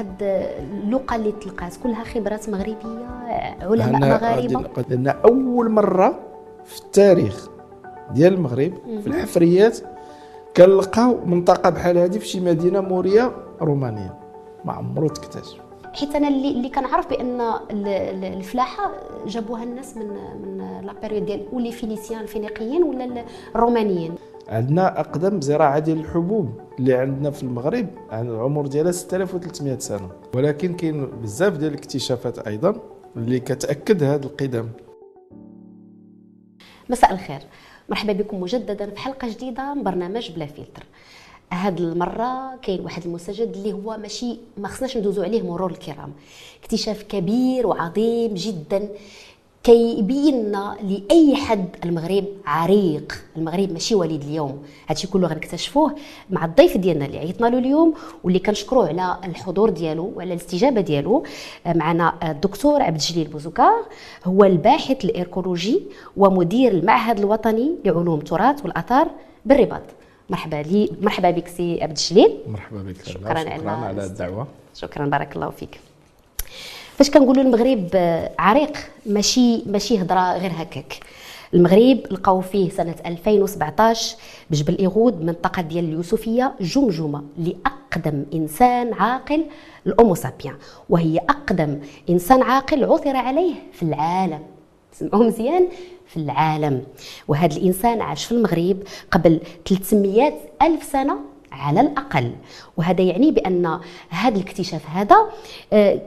هاد اللقى اللي تلقات. كلها خبرات مغربية علماء مغاربة. لأن أول مرة في التاريخ ديال المغرب في الحفريات كنلقاو منطقة بحال هذه في شي مدينة مورية رومانية. ما عمرو تكتشف حيت أنا اللي اللي كنعرف بأن الفلاحة جابوها الناس من من لا بيريود ديال ولي فينيسيان الفينيقيين ولا الرومانيين عندنا أقدم زراعة ديال الحبوب اللي عندنا في المغرب. عن العمر ديالها 6300 سنة. ولكن كاين بزاف ديال الاكتشافات أيضا اللي كتأكد هذا القدم. مساء الخير. مرحبا بكم مجددا في حلقة جديدة من برنامج بلا فلتر. هاد المرة كاين واحد المستجد اللي هو ماشي ما خصناش ندوزو عليه مرور الكرام. اكتشاف كبير وعظيم جدا. كيبين لنا لأي حد المغرب عريق. المغرب ماشي وليد اليوم. هادشي كله غنكتشفوه مع الضيف ديالنا اللي عيطنا له اليوم واللي كنشكروه على الحضور ديالو وعلى الاستجابة ديالو. معنا الدكتور عبد الجليل بوزوكار هو الباحث الاركولوجي ومدير المعهد الوطني لعلوم التراث والآثار بالرباط. مرحبا لي مرحبا بك سي عبد الجليل. مرحبا بك شكرا, شكرا على الدعوة. شكرا بارك الله فيك. فاش كنقولوا المغرب عريق ماشي ماشي هضرة غير هكاك. المغرب لقاو فيه سنة 2017 بجبل إيغود منطقة ديال اليوسفية جمجمة لأقدم إنسان عاقل الاومو سابيان. وهي أقدم إنسان عاقل عثر عليه في العالم. سمعوه مزيان؟ في العالم. وهذا الإنسان عاش في المغرب قبل 300 ألف سنة. على الأقل. وهذا يعني بأن هذا الاكتشاف هذا آه،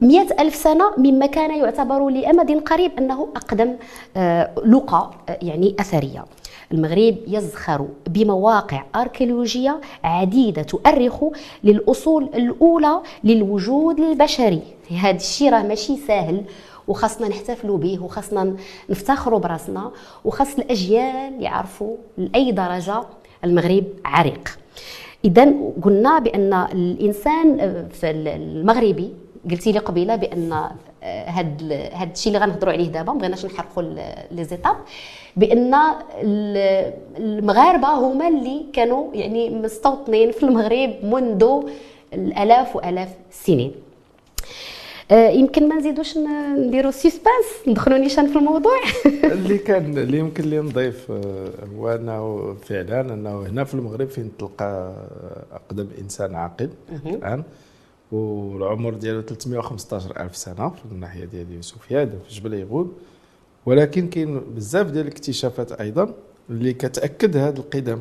مئة ألف سنة مما كان يعتبر لأمد قريب أنه أقدم آه، لقى آه، يعني أثرية. المغرب يزخر بمواقع أركيولوجية عديدة تؤرخ للأصول الأولى للوجود البشري. هذا الشيء راه ماشي سهل وخاصنا نحتفلوا به وخاصنا نفتخروا براسنا وخاص الأجيال يعرفوا لاي درجة المغرب عريق. اذا قلنا بأن الإنسان آه، في المغربي قلتي لي قبيلة بأن هاد هاد الشيء اللي غنهضروا عليه دابا ما بغيناش نحرقوا les étapes بأن المغاربة هما اللي كانوا يعني مستوطنين في المغرب منذ الآلاف وآلاف السنين. آه، يمكن ما نزيدوش نديروا suspense ندخلوا نيشان في الموضوع. اللي كان اللي يمكن لي نضيف آه، هو أنه فعلا أنه هنا في المغرب فين تلقى أقدم إنسان عاقل الآن والعمر ديالو 315 ألف سنة في الناحية ديال يوسفياد في جبل يغود ولكن كاين بزاف ديال الاكتشافات أيضا اللي كتأكد هذا القدم.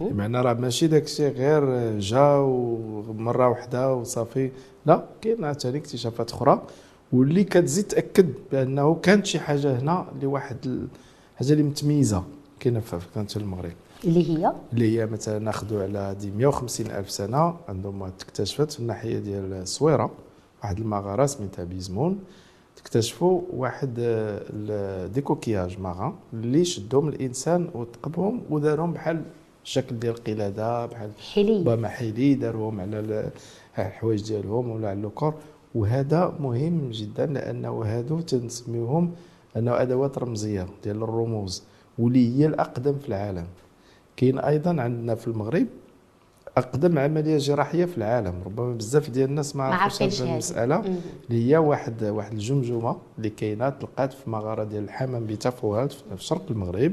بمعنى راه ماشي داك الشيء غير جا ومره واحدة وصافي. لا كاين عاوتاني اكتشافات أخرى. واللي كتزيد تأكد بأنه كانت شي حاجة هنا لواحد الحاجة اللي متميزة. كاينة في كانت المغرب. اللي هي؟ اللي هي مثلا ناخذوا على دي 150 ألف سنة. عندهم اكتشفت في الناحية ديال الصويرة واحد المغاره سميتها بيزمون اكتشفوا واحد des coquillages ماغا اللي شدهم الإنسان وثقبهم ودارهم بحال الشكل ديال القلادة بحال حلي ربما حلي داروهم على الحوايج ديالهم ولا على le corps وهذا مهم جدا لأنه هادو تنسميوهم أنه أدوات رمزية ديال الرموز واللي هي الأقدم في العالم. كاين أيضا عندنا في المغرب أقدم عملية جراحية في العالم. ربما بزاف ديال الناس ما عرفوش هذه المسألة. اللي هي واحد واحد الجمجمة اللي كاينة تلقات في مغارة ديال الحمام بتفوهات في شرق المغرب.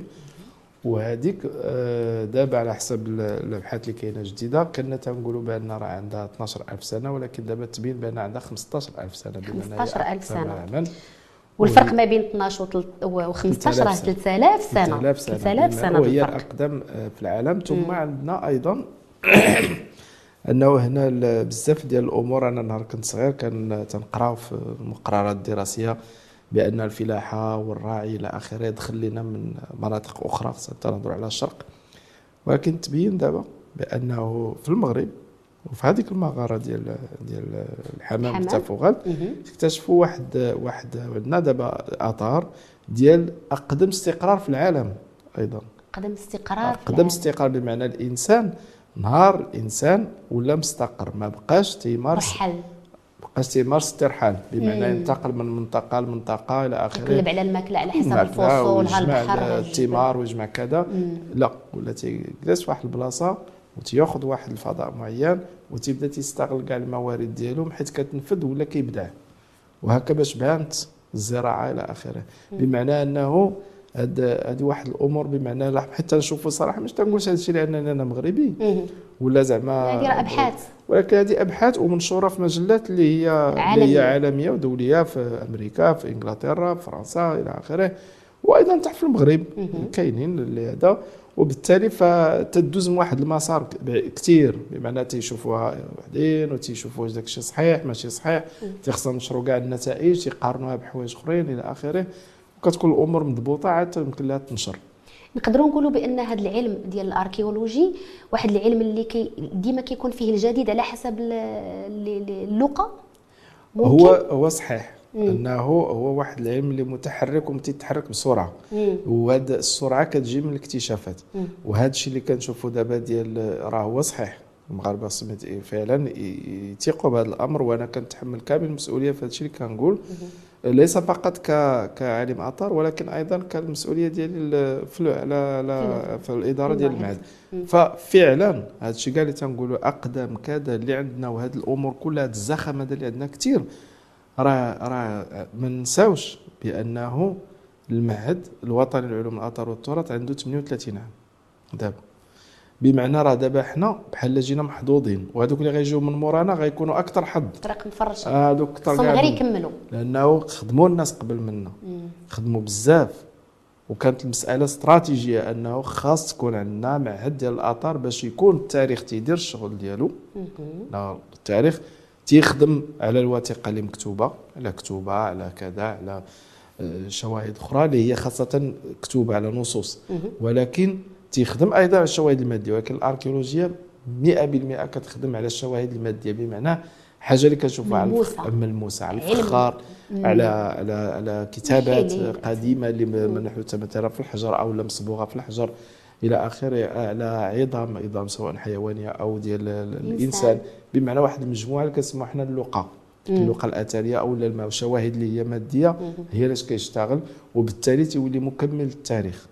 وهذيك آه، دابا على حسب الابحاث اللي كاينة جديدة كنا تنقولوا بأن راه عندها 12000 سنة ولكن دابا تبين بأن عندها 15000 سنة 15000 سنة. والفرق ما بين 12 و 15 راه 3000 سنة. 3000 سنة 3000 سنة وهي الأقدم آه، في العالم. ثم عندنا أيضا أنه هنا بزاف ديال الأمور أنا نهار كنت صغير كان تنقراو في المقررات الدراسية بأن الفلاحه والراعي إلى آخره يدخل لنا من مناطق أخرى خاصه نهضروا على الشرق. ولكن تبين دابا بأنه في المغرب وفي هذيك المغارة ديال ديال الحمام التفوغل اكتشفوا واحد واحد عندنا دابا آثار ديال أقدم استقرار في العالم أيضا. أقدم استقرار أقدم استقرار بمعنى الإنسان نهار الإنسان ولا مستقر ما بقاش تيمارس. رحل بقاش تيمارس الترحال بمعنى ينتقل من منطقه لمنطقه إلى اخره يقلب على الماكله على حسب الفصول البحر الثمار ويجمع كذا. لا ولا تيجلس في واحد البلاصة وتيأخذ واحد الفضاء معين وتبدا تيستغل كاع الموارد ديالهم حيت كتنفذ ولا كيبدع. وهكا باش بانت الزراعة إلى آخره. بمعنى أنه هاد هادي واحد الأمور بمعنى حتى نشوفوا صراحة مش تنقولش هذا الشيء لانني أنا مغربي ولا زعما هذه راه أبحاث. ولكن هذه أبحاث ومنشورة في مجلات اللي هي عالمية. اللي هي عالمية. ودولية في أمريكا في إنجلترا في فرنسا إلى آخره. وأيضا تحت في المغرب كاينين اللي هذا. وبالتالي فتدوز من واحد المسار كثير بمعنى تيشوفوها وحدين وتيشوفوا واش داك الشيء صحيح ماشي صحيح. تيخصنا نشروا كاع النتائج تيقارنوها بحوايج أخرين إلى آخره. وكتكون الأمور مضبوطه عاد يمكن لها تنشر. نقدروا نقولوا بأن هذا العلم ديال الأركيولوجي واحد العلم اللي كي ديما كيكون فيه الجديد على حسب ال- ال- ال- اللغة. هو هو صحيح أنه هو واحد العلم اللي متحرك ومتيتحرك بسرعة. مم. وهذا السرعة كتجي من الاكتشافات. مم. وهذا الشيء اللي كنشوفوا دابا ديال راه هو صحيح. المغاربة سميت فعلا ي- يثيقوا بهذا الأمر وأنا كنتحمل كامل المسؤولية في هذا الشيء اللي كنقول. ليس فقط ك كعالم اثار ولكن أيضا كالمسؤولية ديالي ال- في على على في الإدارة ديال المعهد. ففعلا هذا الشيء كاع اللي تنقولوا أقدم كذا اللي عندنا وهذه الأمور كلها هذا الزخم هذا اللي عندنا كثير راه راه ما نساوش بأنه المعهد الوطني للعلوم الاثار والتراث عنده 38 عام. دابا. بمعنى راه دابا حنا بحال جينا محظوظين وهذوك اللي غيجيو من مورانا غيكونوا أكثر حظ. طريق مفرش. هذوك كاع غير يكملوا. لأنه خدموا الناس قبل منا. خدموا بزاف. وكانت المسألة استراتيجية أنه خاص تكون عندنا معهد ديال الآثار باش يكون التاريخ تيدير الشغل ديالو. التاريخ تيخدم على الوثيقة اللي مكتوبة على كتوبة على كذا على آه، شواهد أخرى اللي هي خاصة كتوبه على نصوص. ولكن تيخدم أيضا على الشواهد المادية ولكن الاركيولوجيا 100% كتخدم على الشواهد المادية بمعنى حاجة اللي كنشوفها على. ملموسة على. الفخار على على على كتابات. قديمة اللي منحوته مثلا في الحجر أو مصبوغه في الحجر إلى اخره على عظام عظام سواء حيوانية أو ديال ال- الإنسان بمعنى واحد المجموعة اللي كنسموها حنا اللقا اللقا الأثرية أو الشواهد اللي هي مادية هي اللي كيشتغل وبالتالي تيولي مكمل التاريخ.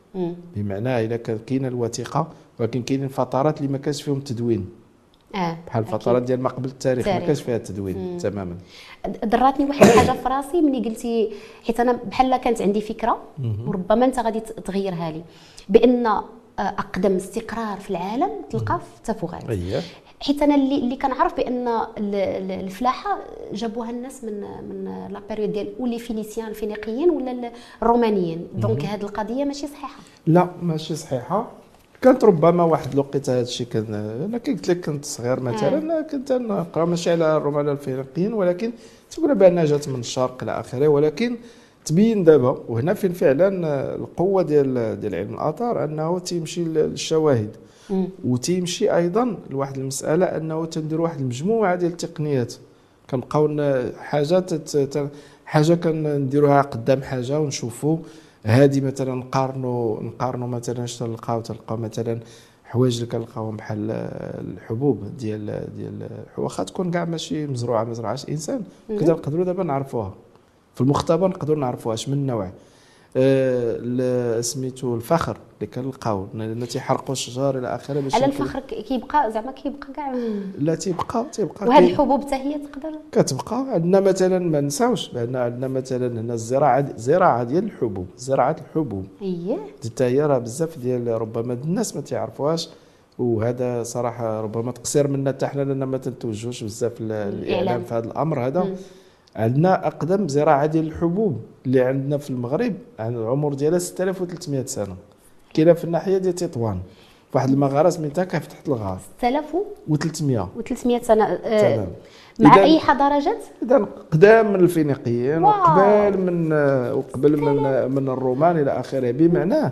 بمعنى الا كان كاينة الوثيقة ولكن كاينين فترات اللي ما كانش فيهم تدوين. آه بحال. الفترات ديال ما قبل التاريخ ما. كانش فيها تدوين تماما. دراتني واحد الحاجة في راسي ملي قلتي حيت أنا بحال كانت عندي فكرة وربما أنت غادي تغيرها لي بأن آه، أقدم استقرار في العالم تلقاه في تافوغات اييه حيت أنا اللي اللي كنعرف بأن ال- ال- الفلاحة جابوها الناس من من la période ديال و les Phéniciens الفينيقيين ولا ال- الرومانيين. donc هذه القضية ماشي صحيحة. لا ماشي صحيحة. كانت ربما واحد الوقيته هذا الشيء كان أنا كي قلت لك كنت صغير مثلا كنت نقرأ ماشي على الرومان الفينيقيين ولكن تقول بانها جات من الشرق إلى آخره ولكن تبين دابا وهنا فين فعلا القوة ديال ديال علم الآثار أنه تيمشي للشواهد. وتيمشي أيضا لواحد المسألة أنه تندير واحد المجموعة ديال التقنيات. كنبقاو حاجة تت- حاجة كنديروها قدام حاجة ونشوفوا هذه مثلا نقارنوا نقارنوا مثلا اش تلقاو؟ تلقاو مثلا حوايج اللي كنلقاوهم بحال الحبوب ديال ديال واخا تكون كاع ماشي مزروعه ما زرعهاش إنسان. كذا نقدروا دابا نعرفوها. في المختبر نقدروا نعرفوها اش من نوع. سميتو الفخر اللي كنلقاو لأن تيحرقوا الشجر إلى آخره باش على الفخر كيبقى زعما كيبقى كاع لا تيبقى تيبقى كي- الحبوب حتى هي تقدر؟ كتبقى. عندنا مثلا ما نساوش بان عندنا مثلا هنا الزراعة زراعة ديال الحبوب زراعة الحبوب. اييه حتى هي راه بزاف ديال ربما الناس ما تعرفوهاش وهذا صراحة ربما تقصير منا حتى حنا لأن ما تنتوجوش بزاف ال- الإعلام. في هذا الأمر هذا. عندنا أقدم زراعة ديال الحبوب اللي عندنا في المغرب. عن العمر ديالها 6300 سنة. كاينة في الناحية ديال تطوان. واحد المغاره سميتها كيف تحت الغار. 6300 و300 سنة. تمام. مع أي حضاره جات اذا قدام من الفينيقيين. وقبل من وقبل من من الرومان إلى آخره. بمعناه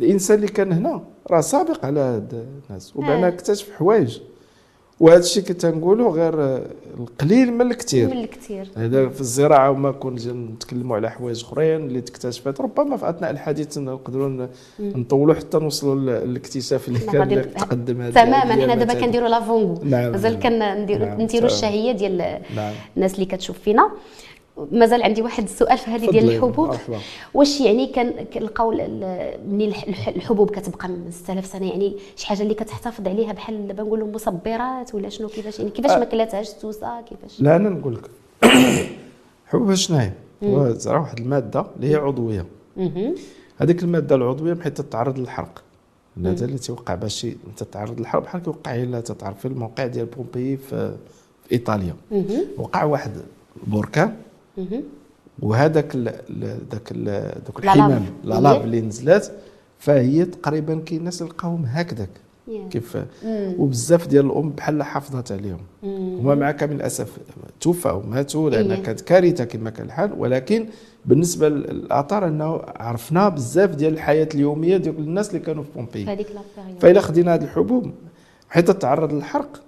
الإنسان اللي كان هنا راه سابق على هاد الناس. وبعنا آه. اكتشف حوايج. وهذا الشيء كنت نقولوا غير القليل من الكثير. من الكثير. هذا في الزراعة وما كنا نتكلموا على حوايج أخرين اللي تكتشفت. ربما في أثناء الحديث نقدروا نطولوا حتى نوصلوا للاكتشاف اللي كان تقدم هذا تماما حنا دابا. كنديروا لافونغو. نعم، مازال نعم. كنديروا نعم، نديروا. الشهية ديال نعم. الناس اللي كتشوف فينا. مازال عندي واحد السؤال في هذه ديال. الحبوب مرحبا. واش يعني كان كنلقاو الح- الحبوب كتبقى من 6000 سنة يعني شي حاجة اللي كتحتفظ عليها بحال دابا نقولوا مصبرات ولا شنو كيفاش يعني كيفاش ما كلاتهاش السوسة كيفاش لا أنا نقول لك حبوب شنو هي؟ واحد المادة اللي هي عضوية. هذيك المادة العضوية بحيث تتعرض للحرق هذا اللي تيوقع باش تتعرض للحرق بحال كيوقع إلا تتعرف في الموقع ديال بومبي في, في إيطاليا. وقع واحد بركان مهم. وهذاك ال- ال- ذاك ال-. الحمام لا لاب هي؟ اللي نزلات فهي تقريبا كاين الناس لقاوهم هكذاك. يا. كيف؟ وبزاف ديال الأم بحال حافظت عليهم. هما مع كامل الأسف توفاو ماتوا لأن إيه. كانت كارثة كما كان الحال. ولكن بالنسبة للاثار أنه عرفنا بزاف ديال الحياة اليومية ديال الناس اللي كانوا في بومبي فإلا خدينا هذه الحبوب حيت تتعرض للحرق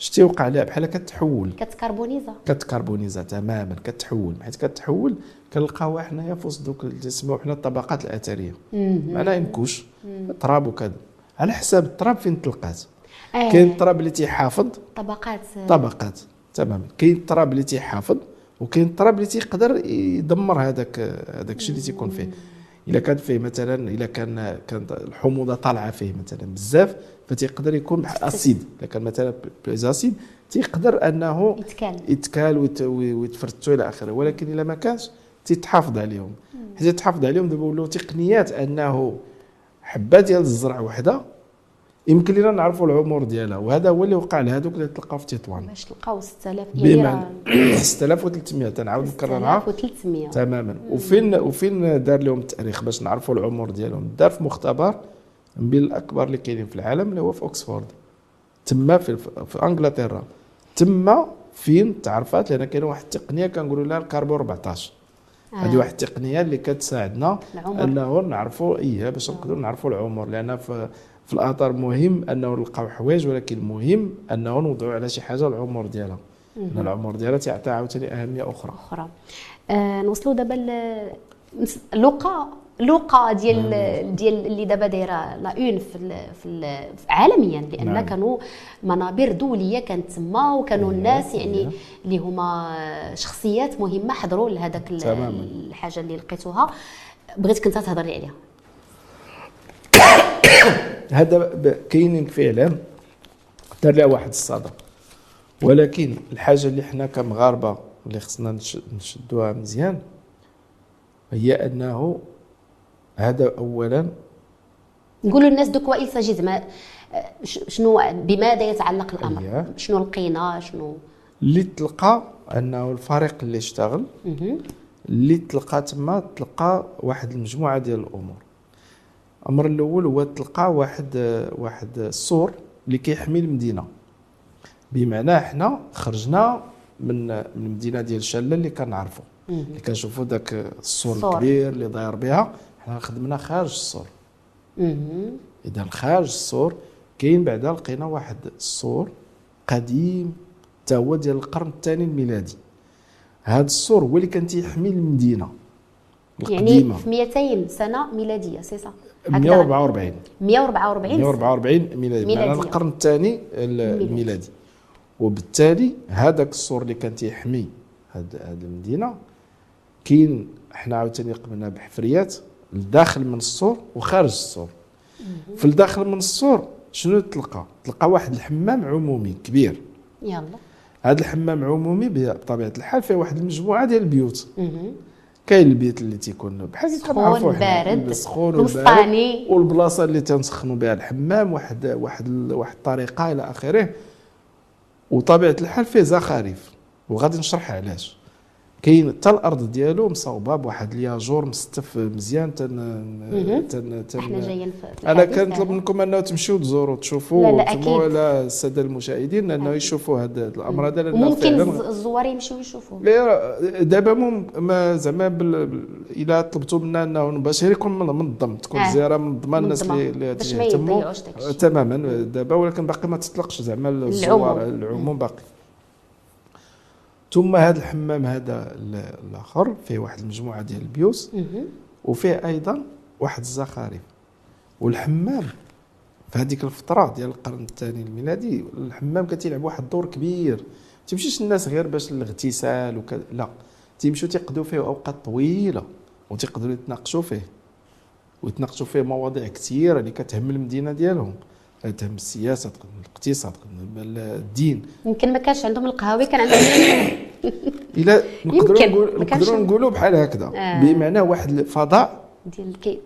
شتي وقع لها بحال كتحول. كتكربونيزا كتكربونيزا تماما كتحول. حيت كتحول كنلقاوها حنايا في وسط دوك اللي تسموا حنا الطبقات الأثرية. معناها ينكش تراب وكذا. على حساب التراب فين تلقات؟ آه. كاين التراب اللي تيحافظ؟ طبقات. طبقات. تماما. كاين التراب اللي تيحافظ وكاين التراب اللي تيقدر يدمر هذاك هذاك الشيء اللي تيكون فيه. إلا كان فيه مثلا إلا كان كانت الحموضة طالعة فيه مثلا بزاف فتيقدر يكون بحال acide. الا كان مثلا ب les acides تيقدر أنه يتكال. يتكال ويت- وي- ويتفرتوا إلى آخره. ولكن إلا ما كانش تيتحافظ عليهم. حيت تحافظ عليهم دابا ولاو تقنيات أنه حبة ديال الزرع وحدة يمكن لنا نعرفوا العمر ديالها. وهذا هو اللي وقع لهذوك اللي تلقاو في تطوان. باش تلقاو 6000 يعني بمعنى راه 6300 تنعاود نكررها. 6300 تماما. وفين وفين دار لهم التأريخ باش نعرفوا العمر ديالهم؟ دار في مختبر من بين الاكبر اللي كاينين في العالم اللي هو في اوكسفورد تما في, في إنجلترا. تما فين؟ تعرفات؟ لأن كاينة واحد التقنية كنقولوا لها الكربون 14 هذه واحد التقنية اللي كتساعدنا. انه نعرفوا إيه باش نقدروا نعرفوا العمر. لأن في في الاثار مهم أنه نلقاو حوايج ولكن المهم أنه نوضعوا على شي حاجة العمر ديالها. لأن العمر ديالها تعطي عاوتاني أهمية أخرى. أخرى. آه نوصلوا دابا نس- لوقا ديال ديال اللي دابا دايرة لا اون في ال في, ال عالميا لأن نعم. كانوا منابر دولية كانت تما وكانوا إيه، الناس يعني إيه. اللي هما شخصيات مهمة حضروا لهذاك. الحاجة اللي لقيتوها بغيتك انت تهضري عليها هذا كاينين فعلا دار لها واحد الصدى ولكن الحاجة اللي حنا كمغاربة اللي خصنا نش- نشدوها مزيان هي أنه هذا اولا. نقولوا للناس دوك آه، ش- شنو بماذا يتعلق الأمر؟ أييه. شنو لقينا شنو؟ اللي تلقى أنه الفريق اللي اشتغل. اللي تلقى تما تلقى واحد المجموعة ديال الأمور. الأمر الأول هو تلقى واحد واحد السور اللي كيحمي المدينة. بمعنى حنا خرجنا من من المدينة ديال شاله اللي كنعرفوا اللي كنشوفوا ذاك السور السور. الكبير اللي داير بها. حنا خدمنا خارج السور. إذا خارج السور كاين بعدا لقينا واحد السور قديم حتى هو ديال القرن الثاني الميلادي. هذا السور هو اللي كان تيحمي المدينة يعني القديمة. في 200 سنة ميلادية سي صا 144 144 144 ميلادي. معناها القرن الثاني الميلادي. وبالتالي هذاك السور اللي كان تيحمي هاد هاد المدينة كاين حنا عاوتاني قمنا بحفريات الداخل من السور وخارج السور. في الداخل من السور شنو تلقى؟ تلقى واحد الحمام عمومي كبير. يلا. هذا الحمام عمومي بطبيعة الحال فيه واحد المجموعة ديال البيوت. كاين البيت اللي تيكون بحال سخون، بارد، المسطاني. والبارد والبلاصة اللي تنسخنوا بها الحمام واحد واحد واحد الطريقة إلى آخره. وطبيعة الحال فيه زخارف وغادي نشرح علاش. كاين حتى الأرض ديالو مصوبه بواحد الياجور مستف مزيان تن. تن, تن إحنا جايين أنا كنطلب. منكم أنه تمشيو تزوروا تشوفوا لا، لا، وتسمعوا أكيد. على السادة المشاهدين أنه يشوفوا هذا الامر هذا فعلا الز- الزوار يمشيو يشوفوا لا دابا زعما إلا طلبتوا منا أنه باش غير يكون من- منظم تكون آه. الزياره منظمه الناس. اللي الشيء. تماما دابا ولكن باقي ما تطلقش زعما الزوار العموم. العموم باقي ثم هذا الحمام هذا ال- الآخر فيه واحد المجموعة ديال البيوت مهم. وفيه أيضا واحد الزخارف والحمام في هذيك الفترة ديال القرن الثاني الميلادي الحمام كان تيلعب واحد الدور كبير. ما تمشيش الناس غير باش الاغتسال وكذا لا. تيمشيو تيقضوا فيه أوقات طويلة وتيقدروا يتناقشوا فيه. ويتناقشوا فيه مواضيع كثيرة اللي كتهم المدينة ديالهم. تهم السياسة تقدم الاقتصاد تقدم الدين. يمكن ما كانش عندهم القهاوي كان عندهم إلى نقدروا نقولوا بحال هكذا. آه. بمعنى واحد الفضاء ديال كي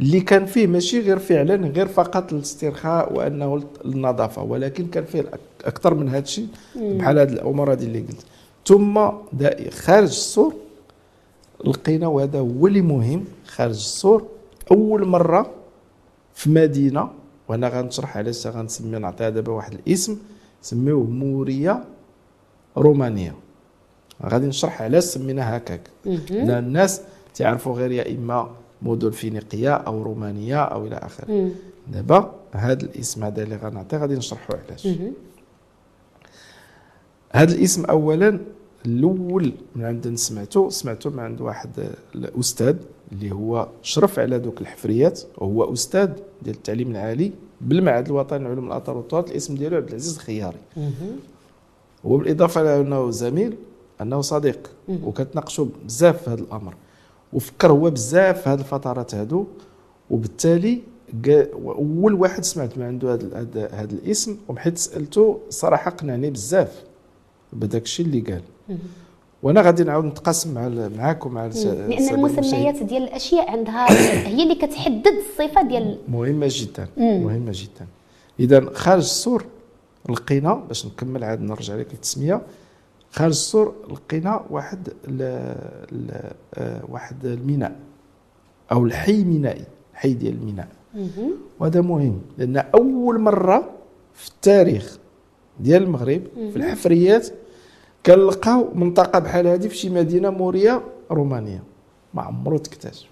اللي كان فيه ماشي غير فعلا غير فقط الاسترخاء وأنه النظافة ولكن كان فيه أكثر من هذا الشيء بحال هذه الأمور هذه اللي قلت. ثم خارج السور لقينا وهذا هو اللي مهم. خارج السور أول مرة في مدينة وأنا غنشرح علاش غنسمي نعطيها دابا واحد الاسم سميوه موريا رومانيا غادي نشرح علاش سميناها هكاك. لأن الناس تعرفوا غير يا إما مدن فينيقية أو رومانية أو إلى آخره. دابا هذا الاسم هذا اللي غنعطيه غادي نشرحوا علاش. هذا الاسم اولا الأول من عند سمعته سمعته من عند واحد الأستاذ. اللي هو شرف على دوك الحفريات وهو أستاذ ديال التعليم العالي بالمعهد الوطني لعلوم الآثار والتراث الاسم ديالو عبد العزيز الخياري وبالإضافة إلى أنه زميل أنه صديق. وكتناقشوا بزاف في هذا الأمر. وفكر هو بزاف في هذه الفترات هادو. وبالتالي أول واحد سمعت من عنده هذا هذا هذا الاسم. وحيت سألته صراحة قنعني بزاف بداك الشيء اللي قال. وأنا غادي نعاود نتقاسم مع معاكم مع لأن المسميات ديال الأشياء عندها هي اللي كتحدد الصفة ديال مهمة جدا. مهمة جدا. اذا خارج السور لقينا باش نكمل عاد نرجع لك التسميه خارج السور لقينا واحد ال ال آه، واحد الميناء أو الحي المينائي الحي ديال الميناء. وهذا مهم لأن أول مرة في التاريخ ديال المغرب في الحفريات كنلقاو منطقة بحال هذه في شي مدينة مورية رومانية. ما عمرو تكتشف.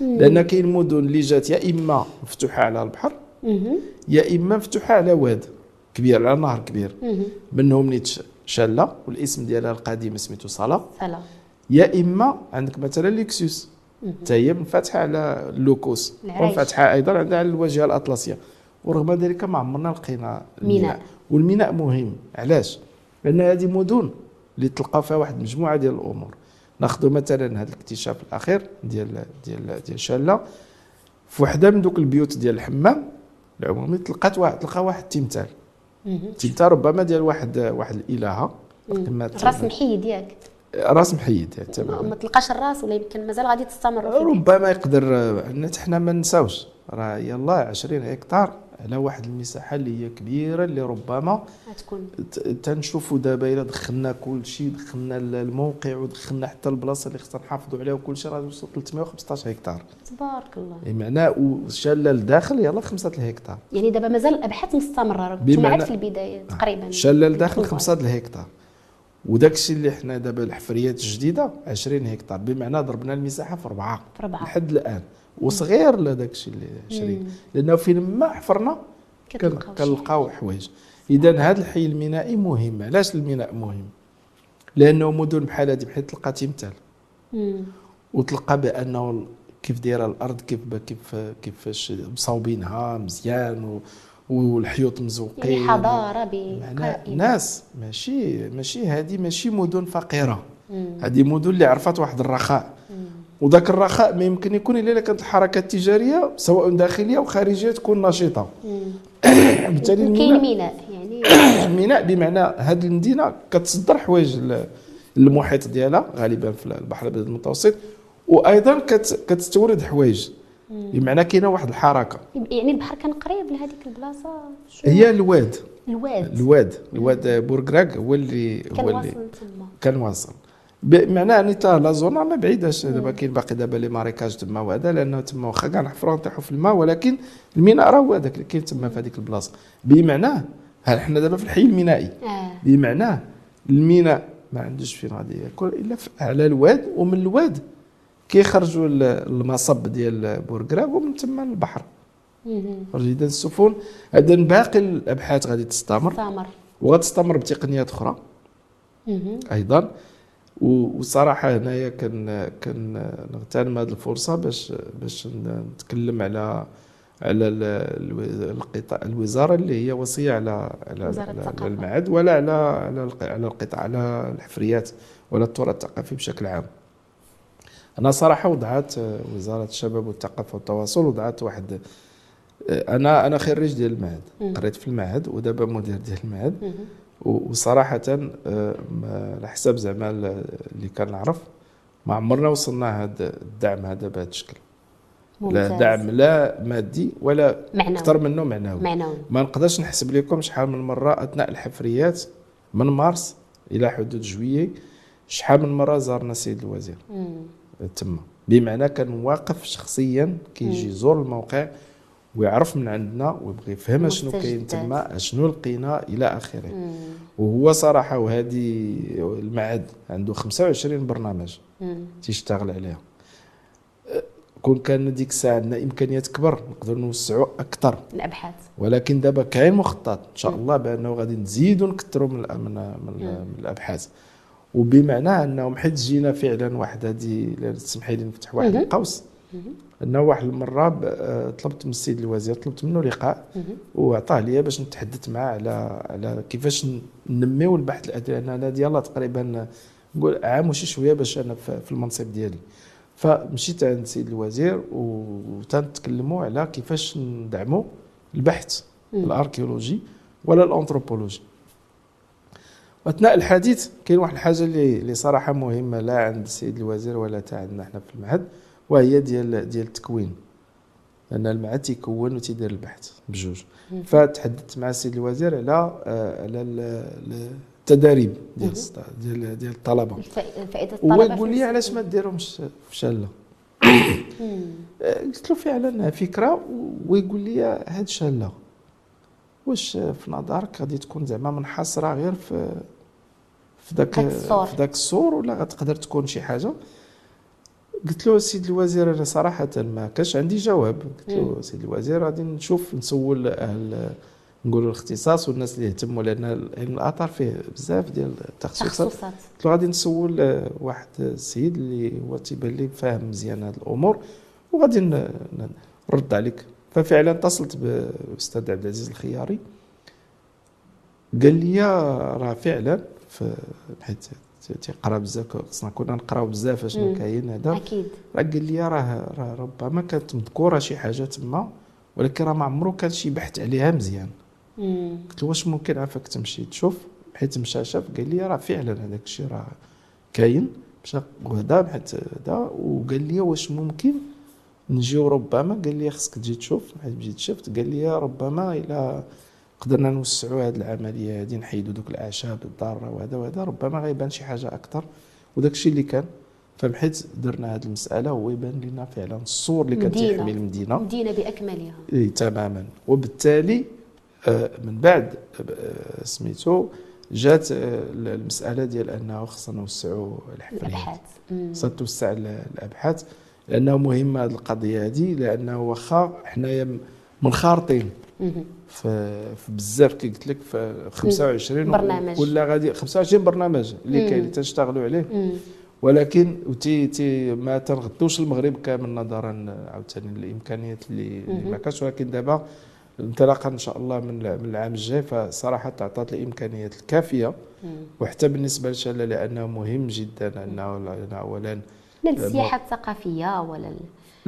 لأن كاين مدن اللي جات يا إما مفتوحة على البحر. يا إما مفتوحة على واد كبير على نهر كبير. منهم نيت شالة والاسم ديالها القديم سميتو صلاة. سلام يا إما عندك مثلا ليكسوس حتى هي منفتحة على اللوكوس. ومنفتحة أيضا عندها على الواجهه الأطلسية. ورغم ذلك ما عمرنا لقينا الميناء. ميناء. والميناء مهم. علاش؟ لأن هذه مدن اللي تلقى فيها واحد المجموعه ديال الأمور. ناخذ مثلا هذا الاكتشاف الأخير ديال ديال ديال شالة. في وحدة من دوك البيوت ديال الحمام العمومي تلقات واحد تلقى واحد التمثال مهم. تمثال ربما ديال واحد واحد الإلهة. الراس محيد ياك راس محيد ما تماما ما تلقاش الراس ولا يمكن مازال غادي تستمر ربما يقدر عندنا حنا ما نساوش راه يلا 20 هكتار. على واحد المساحة اللي هي كبيرة اللي ربما تكون تنشوفوا دابا إلا دخلنا كل شيء دخلنا ال- الموقع ودخلنا حتى البلاصة اللي خصنا نحافظوا عليها وكل شيء راه وصل 315 هكتار. تبارك الله. بمعنى وشاله لداخل يلا خمسة الهكتار. يعني دابا مازال الابحاث مستمرة بمعنى- في البداية تقريبا. شاله لداخل بالضبط. خمسة الهكتار. وداك الشيء اللي حنا دابا الحفريات الجديدة 20 هكتار. بمعنى ضربنا المساحة في اربعه في ربعة. لحد الآن. وصغير لداك الشيء اللي 20 لأنه فين ما حفرنا كنلقاو حوايج. اذا هذا الحي المينائي مهم. علاش الميناء مهم؟ لأنه مدن بحال هذه بحيث تلقى تمثال. مم. وتلقى بأنه كيف دايرة الأرض كيف كيف كيفاش مصاوبينها مزيان و والحيوط مزوقين. يعني حضارة بقائمه ناس ماشي ماشي هذه ماشي مدن فقيرة. هذه مدن اللي عرفت واحد الرخاء. وذاك الرخاء ما يمكن يكون إلا إلا كانت الحركة التجارية سواء داخلية وخارجيه تكون نشيطة. بالتالي كاين ميناء يعني الميناء بمعنى هذه المدينة كتصدر حوايج للمحيط ديالها غالبا في البحر الأبيض المتوسط وأيضا كت كتستورد حوايج. بمعنى كاينة واحد الحركة. يعني البحر كان قريب لهذيك البلاصة؟ هي الواد. الواد. الواد. الواد بورغراك هو اللي كان هو اللي واصل تما. كان واصل. بمعنى ان تا la zone ما بعيداش. دابا كاين باقي دابا les marécages تما وهذا لأنه تما واخا كاع نحفروا نطيحوا في الماء ولكن الميناء راه هو هذاك اللي كاين تما في هذيك البلاصة. بمعناه ها حنا دابا في الحي المينائي؟ آه. بمعناه الميناء ما عندوش فين غادي ياكل إلا في على الواد ومن الواد كيخرجوا ال- المصب ديال بورغراك ومن تما البحر. خرج إذا السفن. هذا باقي الأبحاث غادي تستمر. سامر وغتستمر بتقنيات أخرى. أيضا. و- وصراحة هنايا كان كان نغتنم هذه الفرصة باش باش نتكلم على على القطاع الوزارة اللي هي وصية على على, وزارة على, المعهد ولا على على على القطاع على الحفريات ولا التراث الثقافي بشكل عام. أنا صراحة وضعت وزارة الشباب والثقافة والتواصل وضعت واحد أنا أنا خريج ديال المعهد. قريت في المعهد ودابا مدير ديال المعهد. وصراحة آه، على حسب زعما ال- اللي كنعرف ما عمرنا وصلنا هذا الدعم هذا بهذا الشكل لا ممتاز. دعم لا مادي ولا معنوي. أكثر منه معنوي معنوي ما نقدرش نحسب لكم شحال من مرة أثناء الحفريات من مارس إلى حدود جويي شحال من مرة زارنا السيد الوزير. تما بمعنى كان واقف شخصيا كيجي يزور الموقع ويعرف من عندنا ويبغي يفهم شنو كاين. تما شنو لقينا إلى آخره. مم. وهو صراحة وهذه المعهد عنده 25 برنامج مم. تيشتغل عليها. كون كان ديك الساعة عندنا إمكانيات كبر نقدروا نوسعوا أكثر. الأبحاث. ولكن دابا كاين مخطط إن شاء الله بأنه غادي نزيدوا نكثروا من من, من, الأبحاث. وبمعنى أنهم حيت جينا فعلا واحد هذه تسمحي لي نفتح واحد. القوس. انه واحد المرة آه، طلبت من السيد الوزير طلبت منه لقاء. وعطاه ليا باش نتحدث معاه على على كيفاش ننميو البحث الادبي لأن أنا ديالله تقريبا نقول عام وشي شوية باش أنا في المنصب ديالي فمشيت عند السيد الوزير وتنتكلموا على كيفاش ندعموا البحث. الأركيولوجي ولا الأنثروبولوجي واثناء الحديث كاين واحد الحاجة اللي صراحة مهمة لا عند السيد الوزير ولا تا عندنا حنا في المعهد وهي ديال ديال التكوين لأن المعهد تيكون وتيدير البحث بجوج. فتحدثت مع السيد الوزير على على ال- ال- التداريب ديال ديال ديال الطلبة الفائده الفائده هو الطلبة يقول لي. علاش ما ديرهمش في شلة. آه، قلت له فعلا فكرة ويقول لي هاد شلة واش في نظرك غادي تكون زعما منحصرة غير في في ذاك داك. في ذاك السور ولا غتقدر تكون شي حاجة قلت له السيد الوزير أنا صراحة ما كانش عندي جواب. قلت له. السيد الوزير غادي نشوف نسول أهل نقولوا الاختصاص والناس اللي يهتموا لأن علم الاثار فيه بزاف ديال التخصصات. تخصصات. قلت له غادي نسول آه، واحد السيد اللي هو تيبان لي فاهم مزيان هاد الأمور وغادي نرد عليك. ففعلا اتصلت بالاستاذ عبد العزيز الخياري. قال لي راه فعلا في حيت تيقرا بزاف خصنا كنا نقراو بزاف اشنو. كاين هذا. أكيد. راه قال لي راه راه ربما كانت مذكوره شي حاجة تما ولكن راه ما عمرو كان شي بحث عليها مزيان. قلت له واش ممكن عافاك تمشي تشوف؟ حيت مشى شاف قال لي راه فعلا هذاك الشيء راه كاين. مشى وهذا حيت هذا وقال لي واش ممكن نجيو ربما؟ قال لي خصك تجي تشوف. حيت جيت شفت قال لي ربما إلى قدرنا نوسعوا هذه العملية هذه نحيدوا دوك الأعشاب الضارة وهذا وهذا ربما غيبان شي حاجة أكثر وداك الشيء اللي كان فبحيث درنا هذه المسألة هو يبان لنا فعلا الصور اللي كان مدينة. تيحمي المدينة. مدينة بأكملها. إيه تماما. وبالتالي آه، من بعد آه، سميتو جات آه، المسألة ديال أنه خصنا نوسعوا الحفريات الأبحاث. خصنا توسع ال- الأبحاث. لأنه مهمه هذه القضية هذه لأنه واخا حنايا منخرطين مهم. في في بزاف كي قلت لك في 25 برنامج. ولا غادي 25 برنامج اللي. كاين اللي تنشتغلوا عليه. ولكن وتي تي ما تنغطوش المغرب كامل نظرا عاوتاني للامكانيات اللي, اللي. ما كانش ولكن دابا انطلاقا إن شاء الله من من العام الجاي فصراحة تعطات الإمكانيات الكافية. وحتى بالنسبة لشاله لأنه مهم جدا أنه اولا لا السياحه الثقافية ولا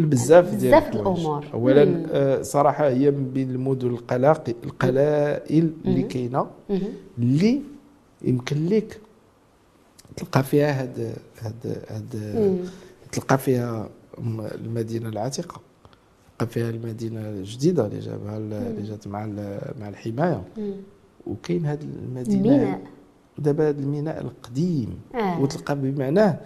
بزاف ديال بزاف. الأمور. اولا. آه، صراحة هي من بين المدن القلاق القلائل اللي. كاينة. اللي يمكن لك تلقى فيها هاد هاد هاد. تلقى فيها المدينة العتيقة تلقى فيها المدينة الجديدة اللي جابها ال- اللي جات مع مع الحماية. وكاين هاد المدينة الميناء ودابا هاد الميناء القديم آه. وتلقى بمعناه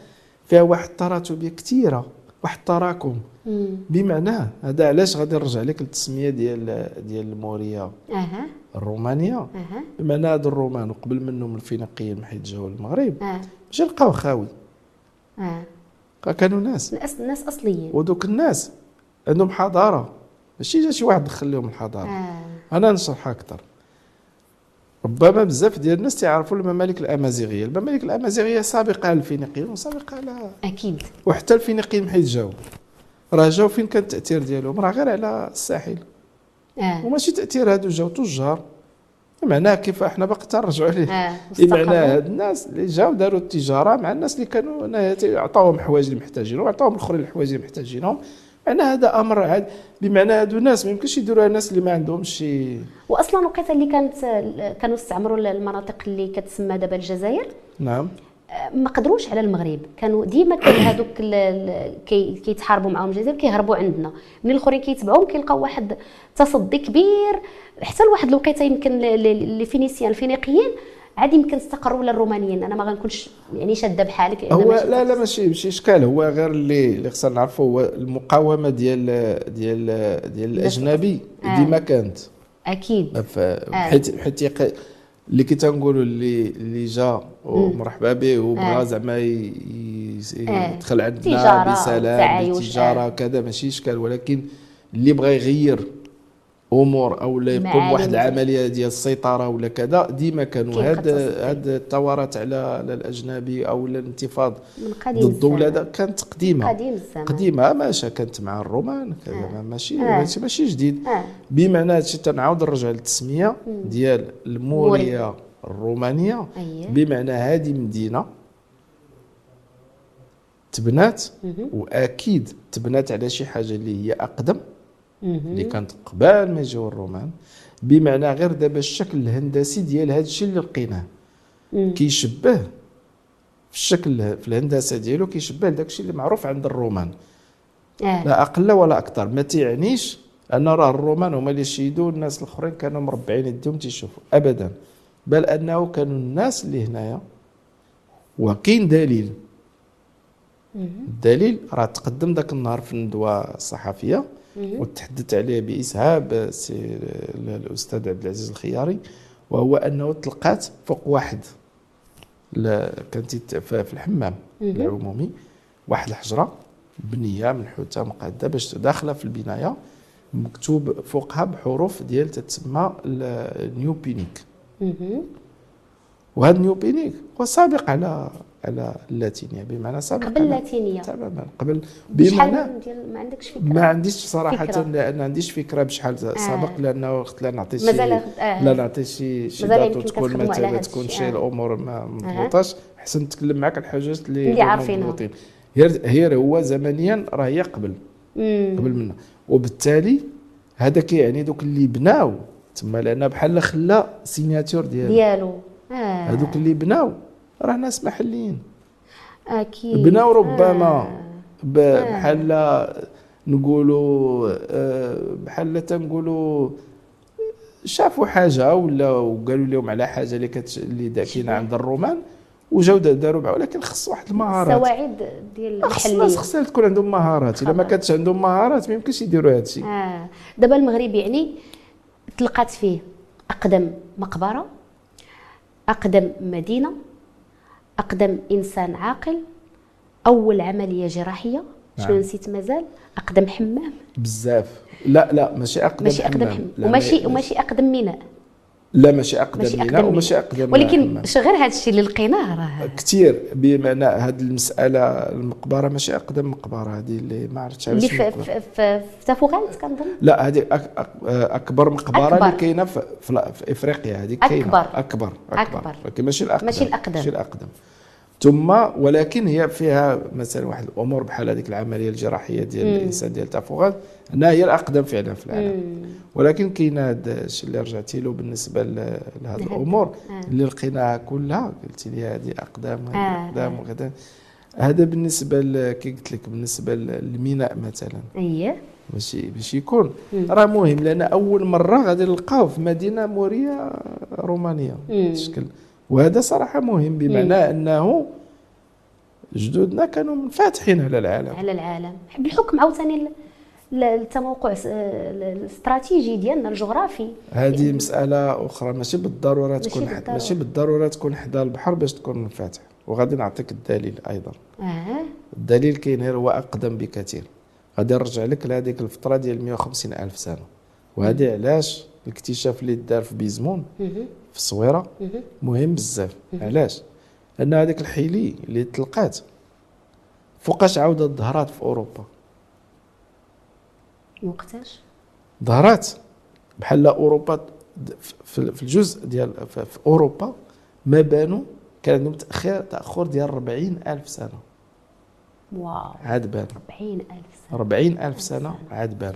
فيها واحد التراتبيه كثيرة واحد التراكم. مم. بمعناه هذا علاش غادي نرجع لك للتسمية ديال ديال الموريه أها. الرومانية. أها. بمعنى هاد الرومان وقبل منهم الفينيقيين حيت جاوا للمغرب أه. مشى لقاو خاوي. أه. كانوا ناس. ناس ناس أصليين. ودوك الناس عندهم حضارة. ماشي جا شي واحد دخل لهم الحضارة. أه. أنا نشرحها أكثر. ربما بزاف ديال الناس تعرفوا الممالك الأمازيغية. الممالك الأمازيغية سابقة على الفينيقيين وسابقة على أكيد. وحتى الفينيقيين حيت جاو. راه جاو فين كان التأثير ديالهم؟ راه غير على الساحل. آه. وماشي تأثير هادو جاو تجار. معناها كيف إحنا باقي تنرجعوا ليه آه معناها مستقرون. هاد الناس اللي جاو داروا التجارة مع الناس اللي كانوا عطاوهم الحوايج اللي محتاجينهم وعطاوهم الأخرين الحوايج اللي محتاجينهم معناها هذا أمر عاد بمعنى هادو الناس ما يمكنش يديروها الناس اللي ما عندهمش. شي واصلا الوقيته اللي كانت كانوا استعمروا المناطق اللي كتسمى دابا الجزائر. نعم. ما قدروش على المغرب. كانوا ديما كان هذوك كيتحاربوا معاهم الجزائر كيهربوا عندنا. من الأخرين كيتبعوهم كيلقاو واحد تصدي كبير. حتى لواحد الوقيتة يمكن ل- ل- الفينيسيان الفينيقيين عاد يمكن استقروا ولا الرومانيين؟ أنا ما غنكونش يعني شادة بحالك هو لا لا ماشي ماشي إشكال. هو غير اللي اللي خصنا نعرفوا هو المقاومة ديال ديال ديال الأجنبي آه. ديما كانت. أكيد. ف- حيت حيت اللي كي تنقولوا اللي اللي جا ومرحبا به وبغى آه. زعما آه. يدخل عندنا تجارة بسلام بالتجاره آه. كذا ماشي إشكال. ولكن اللي بغى يغير أمور أو لا يقوم ديال- العملية ديال السيطرة ولا كذا ديما كانوا هاد. هاد الثورات على على الأجنبي أو الانتفاض ضد ولا الزمان. كانت قديمة قديم الزمان قديمة ماشي كانت مع الرومان كذا آه. ماشي آه. ماشي ماشي جديد آه بمعنى هادشي تنعاود نرجع للتسمية ديال الموريه الرومانية اييه بمعنى هذه مدينة تبنات. وأكيد تبنات على شي حاجة اللي هي أقدم. اللي كانت قبل ما يجيو الرومان بمعنى غير دابا الشكل الهندسي ديال هذا الشيء اللي لقيناه. كيشبه في الشكل في الهندسة ديالو كيشبه داك الشيء اللي معروف عند الرومان. آه. لا أقل ولا أكثر. ما تيعنيش أن راه الرومان هما اللي شيدوا الناس الأخرين كانوا مربعين يديهم تيشوفوا. ابدا. بل أنه كانوا الناس اللي هنايا وكاين دليل. الدليل راه تقدم ذاك النهار في الندوة الصحفية. مهم. وتحدث عليه بإسهاب سي الأستاذ عبد العزيز الخياري وهو أنه تلقات فوق واحد كانت في الحمام. العمومي واحد الحجرة بنية منحوتة مقادة باش داخله في البناية مكتوب فوقها بحروف ديال تتسمى النيو بينيك مهم. وهذا نيو بينيك هو سابق على على اللاتينية بمعنى سابق قبل اللاتينية. تماما قبل بمعنى ما عندكش فكرة؟ ما عنديش صراحة فكرة. لا ما عنديش فكرة بشحال سابق لأنه وقت لا نعطي شي مازال آه. لا نعطي شي شي داتو تكون مثلا تكون. شي آه. الأمور ما مضبوطاش. احسن نتكلم معك على الحاجات اللي اللي عارفينها. هي هي هو زمنيا راه هي قبل. مم. قبل منا. وبالتالي هذا كيعني دوك اللي بناو تما لأن بحال خلا سيناتور ديال ديالو. آه. هذوك اللي بناو. راه ناس محليين. أكيد. بناو ربما آه. ب- بحال نقولوا آه، بحال تنقولوا شافوا حاجة ولا وقالوا لهم على حاجة اللي كت اللي كاينة عند الرومان وجاو دا- داروا بها. ولكن خص واحد المهارات. السواعد ديال خص الناس خصها تكون عندهم مهارات. إلا ما. كانتش عندهم مهارات ما يمكنش يديروا هذا الشيء. آه. دابا المغرب يعني تلقات فيه أقدم مقبرة أقدم مدينة أقدم إنسان عاقل أول عملية جراحية. شنو نعم. نسيت مازال؟ أقدم حمام. بزاف. لا لا ماشي أقدم ماشي أقدم حمام. حمام. لا، وماشي ما- وماشي أقدم ميناء. لا ماشي أقدم ماشي أقدم وماشي. أقدم ولكن غير هذا الشيء اللي لقيناه راه كثير بمعنى هذه المسألة المقبرة ماشي أقدم مقبرة هذه اللي ما عرفتش اللي في تافوغالت كنظن لا هذه أكبر مقبرة أكبر. اللي كاينة في, في, إفريقيا هذه كاينة أكبر. أكبر أكبر. أكبر لكن ماشي الأقدم ماشي الأقدم. ماشي الأقدم ثم ولكن هي فيها مثلا واحد الأمور بحال هذيك العملية الجراحية ديال الإنسان ديال تافوغال أنها هي الأقدم فعلا في العالم مم. ولكن كاين هذا الشيء اللي رجعتي له بالنسبة لهذه. الأمور آه. اللي لقيناها كلها قلتي لي هذه اقدام هذه آه، اقدام. وكذا هذا بالنسبة كي قلت لك بالنسبة للميناء مثلا اييه باش باش يكون. راه مهم لأن أول مرة غادي نلقاوه في مدينة مورية رومانية. الشكل وهذا صراحة مهم بمعنى أنه جدودنا كانوا منفتحين على العالم. على العالم. بالحكم عاوتاني ال- ال- التموقع الاستراتيجي ديالنا الجغرافي. هذه مسألة أخرى ماشي بالضرورة ماشي تكون حد بالضرورة. ماشي بالضرورة تكون حدا البحر باش تكون منفتح. وغادي نعطيك الدليل أيضا. آه الدليل كاين غير هو أقدم بكثير. غادي نرجع لك لهذيك الفترة ديال 150 ألف سنة. وهذه علاش الاكتشاف اللي دار في بيزمون. في الصويرة مهم. بزاف. علاش؟ لأن هذيك الحيلي اللي تلقات فوقاش عاودت ظهرات في أوروبا. وقتاش؟ ظهرات بحال أوروبا في الجزء ديال في أوروبا ما بانوا كان عندهم تاخير تأخر ديال 40 ألف سنة. واو. عاد بان 40 ألف سنة. 40 ألف سنة عاد بان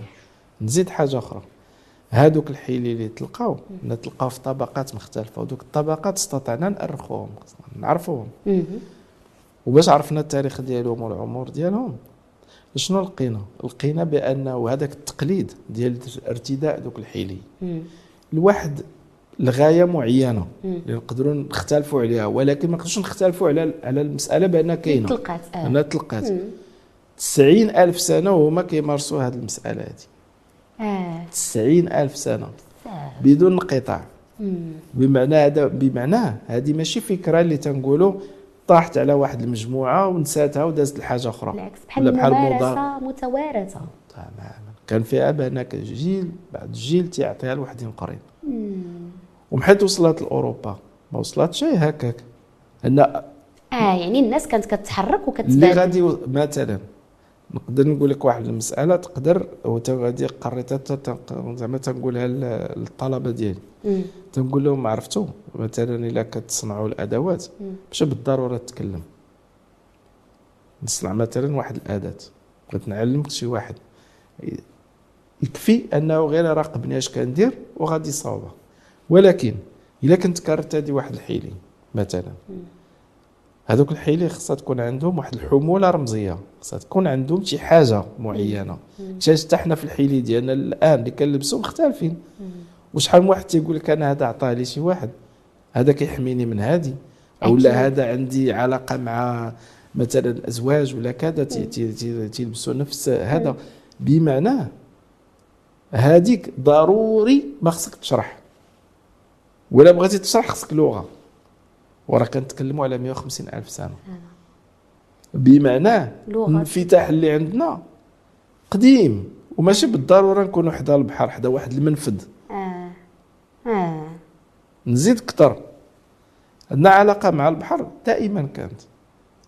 نزيد حاجة أخرى. هادوك الحيلي اللي تلقاو. نتلقاو في طبقات مختلفة ودوك الطبقات استطعنا نأرخوهم نعرفوهم. وباش عرفنا التاريخ ديالهم والعمر ديالهم. شنو لقينا؟ لقينا بانه هذاك التقليد ديال ارتداء دوك الحيلي. الواحد لغايه معينة اللي نقدروا نختلفوا عليها ولكن ما نقدروش نختلفوا على على المسألة بأنها كاينة. تلقات آه. أنها تلقات. 90 ألف سنة وهما كيمارسوا هذه المسألة هذه 90 ألف سنة. بدون انقطاع بمعنى هذا بمعنى هذه ماشي فكرة اللي تنقولوا طاحت على واحد المجموعة ونساتها ودازت لحاجة أخرى. بالعكس بحال بحال ممارسه متوارثة. تماما. كان فيها بانك جيل بعد جيل تيعطيها لوحدين اخرين ومن حيث وصلت لأوروبا. ما وصلتش هكاك. أن آه يعني الناس كانت كتحرك وكتبادل اللي غادي مثلا نقدر نقول لك واحد المسألة تقدر غادي قريتها زعما تنقولها للطلبة ديالي. تنقول لهم عرفتوا مثلا إلا كتصنعوا الأدوات ماشي بالضرورة تتكلم. نصنع مثلا واحد الأداة. بغيت نعلمك شي واحد. يكفي أنه غير راقبني اش كندير وغادي يصاوبها. ولكن إلا كنت كرت واحد الحيلي مثلا. هذوك الحيلي خصها تكون عندهم واحد الحمولة رمزية خصها تكون عندهم شي حاجة معينة. حتى حنا في الحيلي ديالنا الآن اللي كنلبسوا مختلفين. وشحال من واحد تيقول لك أنا هذا عطاه لي شي واحد؟ هذا كيحميني من هادي. أو لا هذا عندي علاقة مع مثلا أزواج ولا كذا تيلبسوا نفس هذا. بمعنى هذيك ضروري ما خصك تشرح. ولا بغيتي تشرح خصك لغة. وراه كنتكلموا على 150 ألف سنة. بمعنى الانفتاح اللي عندنا قديم وماشي بالضرورة نكونوا حدا البحر حدا واحد المنفذ. آه. آه. نزيد أكثر عندنا علاقة مع البحر دائما كانت.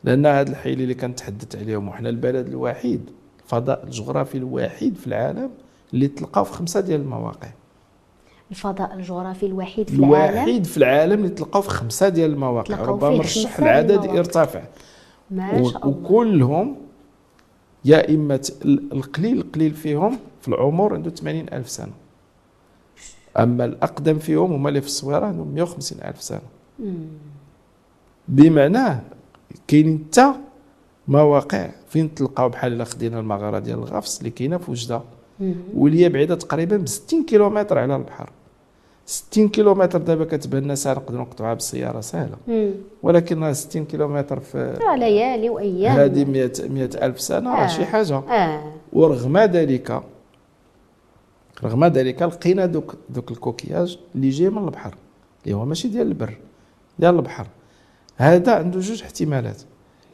لأن هاد الحيل اللي كنتحدث عليهم وحنا البلد الوحيد الفضاء الجغرافي الوحيد في العالم اللي تلقاو في خمسة ديال المواقع. الفضاء الجغرافي الوحيد في العالم. الوحيد في العالم اللي تلقاو في خمسة ديال المواقع. ربما مرشح العدد يرتفع. ما شاء الله. وكلهم يا إما القليل القليل فيهم في العمر عنده 80 ألف سنة. أما الأقدم فيهم هما اللي في الصويره عندهم 150 ألف سنة. بمعنى كاينين حتى مواقع فين تلقاو بحال الا خدينا المغاره ديال الغفص اللي كاينة في وجدة. واللي هي بعيدة تقريبا ب 60 كيلومتر على البحر. 60 كيلومتر دابا كتبان ساعة نقدروا نقطعوها بالسيارة سهلة. ولكن 60 كيلومتر في ليالي وأيام. هذه 100 100 ألف سنة راه آه. شي حاجة. آه. ورغم ذلك رغم ذلك لقينا دوك دوك الكوكياج اللي جاي من البحر اللي هو ماشي ديال البر ديال البحر. هذا عنده جوج احتمالات.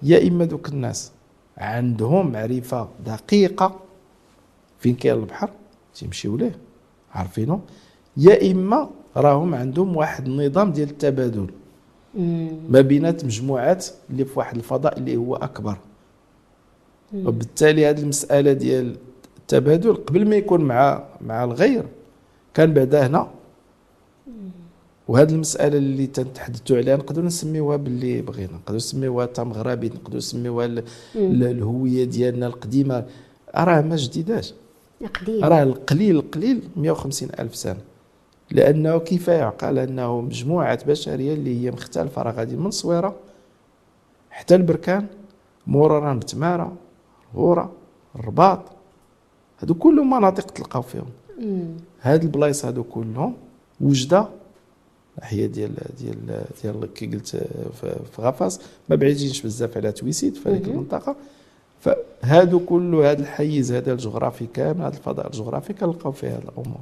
يا إما دوك الناس عندهم معرفة دقيقة فين كاين البحر تيمشيو ليه عارفينه يا إما راهم عندهم واحد النظام ديال التبادل. ما بينات مجموعات اللي في واحد الفضاء اللي هو أكبر. وبالتالي هذه المسألة ديال التبادل قبل ما يكون مع مع الغير كان بعدا هنا. وهذه المسألة اللي تنتحدثوا عليها نقدروا نسميوها باللي بغينا. نقدروا نسميوها تام غرابي نقدروا نسميوها الهوية ديالنا القديمة. راه ما جديداش. قليل راه القليل القليل 150 ألف سنة. لأنه كيف يعقل أنه مجموعة بشرية اللي هي مختلفة راه غادي من صويرة حتى البركان مورا بتماره غورة الرباط هادو كلهم مناطق تلقاو فيهم. هاد البلايص هادو كلهم وجدة هي ديال ديال ديال كي قلت في غفاص. ما بعيدينش بزاف على تويسيد في هذيك المنطقة. فهادو كل هذا الحيز هذا الجغرافي كامل هذا الفضاء الجغرافي كنلقاو فيه هذه الأمور.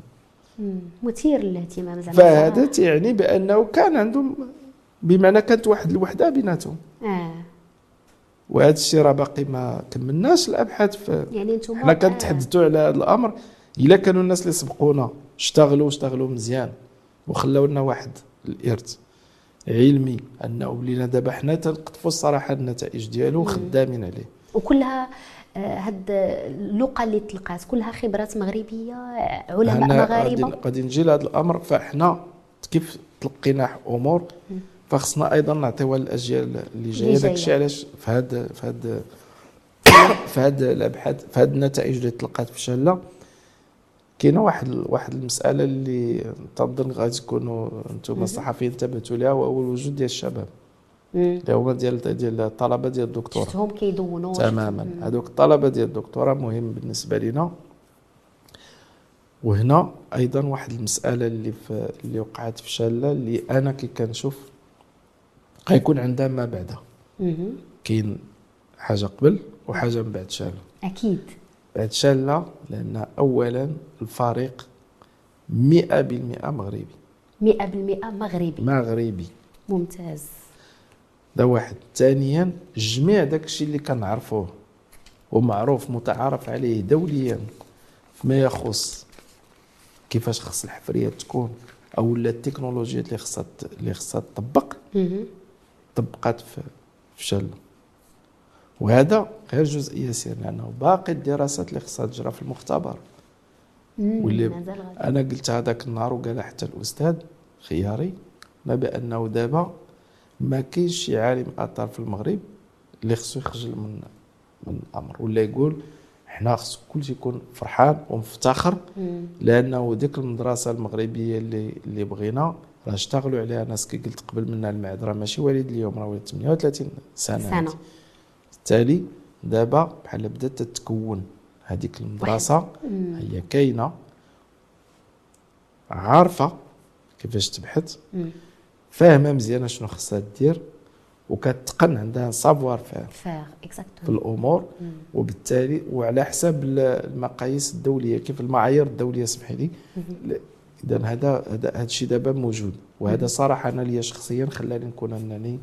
مثير للاهتمام زعما. فهذا تعني بأنه كان عندهم بمعنى كانت واحد الوحدة بيناتهم. آه. وهذا الشيء راه باقي ما كملناش الأبحاث. في يعني أنتم حنا كنتحدثوا على هذا الأمر. إلا كانوا الناس اللي سبقونا اشتغلوا اشتغلوا مزيان وخلاو لنا واحد الإرث علمي أنه ولينا دابا حنا تنقطفوا الصراحة النتائج ديالو خدامين عليه. وكلها آه، هاد اللقى اللي تلقات. كلها خبرات مغربية علماء مغاربة. غادي نجي لهذا الأمر. فاحنا كيف تلقينا أمور فخصنا أيضا نعطيوها للأجيال اللي جاية. داكشي علاش في هذا في هذا في هذا الأبحاث في هذه النتائج اللي تلقات في شاله كاينة واحد واحد المسألة اللي تنظن غادي تكونوا أنتم الصحفيين انتبهتوا لها وهو الوجود ديال الشباب. اللي هو ديال ديال الطلبه ديال الدكتوراه شفتهم كيدونوا تماما. هذوك الطلبه ديال الدكتوراه مهم بالنسبة لنا وهنا أيضا واحد المسألة اللي في اللي وقعت في شاله اللي أنا كي كنشوف غيكون عندها ما بعدها. كاين حاجة قبل وحاجة من بعد شاله أكيد. بعد شاله لأن اولا الفريق 100% مغربي. 100% مغربي. مغربي. ممتاز. ده واحد. ثانيا جميع داك الشيء اللي كنعرفوه ومعروف متعارف عليه دوليا فيما يخص كيفاش خص الحفرية تكون أو التكنولوجيات اللي خصها اللي خصها تطبق طبقات في في شله وهذا غير جزئية يسير لأنه باقي الدراسات اللي خصها تجرى في المختبر. واللي أنا قلت هذاك النهار وقال حتى الأستاذ خياري ما بأنه دابا ما كاينش شي عالم اثار في المغرب اللي خصو يخجل من من الامر ولا يقول حنا خص كلشي يكون فرحان ومفتخر لأنه ديك المدرسة المغربية اللي اللي بغينا راه اشتغلوا عليها ناس كي قلت قبل منا المعد راه ماشي وليد اليوم راه وليد 38 سنة. سنة. بالتالي دابا بحال بدات تتكون هذيك المدرسة هي كاينة عارفة كيفاش تبحث. فاهمة مزيان شنو خصها دير وكتقن عندها سافوار فير في الأمور وبالتالي وعلى حساب المقاييس الدولية كيف المعايير الدولية سمحي لي. اذا هذا هذا الشيء دابا موجود. وهذا صراحة أنا ليا شخصيا خلاني نكون أنني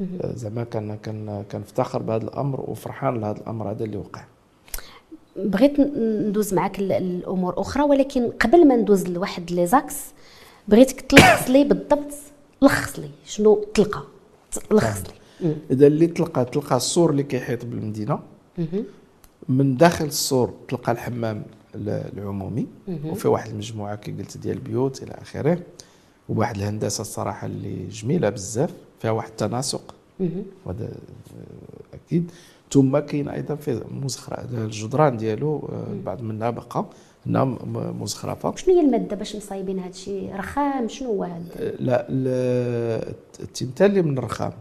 آه، زعما كان كان كنفتخر بهذا الأمر وفرحان لهذا الأمر هذا اللي وقع. بغيت ندوز معك الأمور أخرى ولكن قبل ما ندوز لواحد les axes بغيتك تلخص لي بالضبط لخص لي شنو تلقى؟ لخص لي إذا اللي تلقى تلقى السور اللي كيحيط بالمدينة. من داخل السور تلقى الحمام العمومي. وفي واحد المجموعة كي قلت ديال البيوت إلى آخره. وواحد الهندسة الصراحة اللي جميلة بزاف فيها واحد التناسق. وهذا أكيد. ثم كاين أيضا في مزخرف الجدران ديالو آه، بعض منها بقى نعم مزخرفه شنو هي المادة باش مصايبين هذا الشيء؟ رخام شنو هو هذا أه، لا التمثال اللي من الرخام.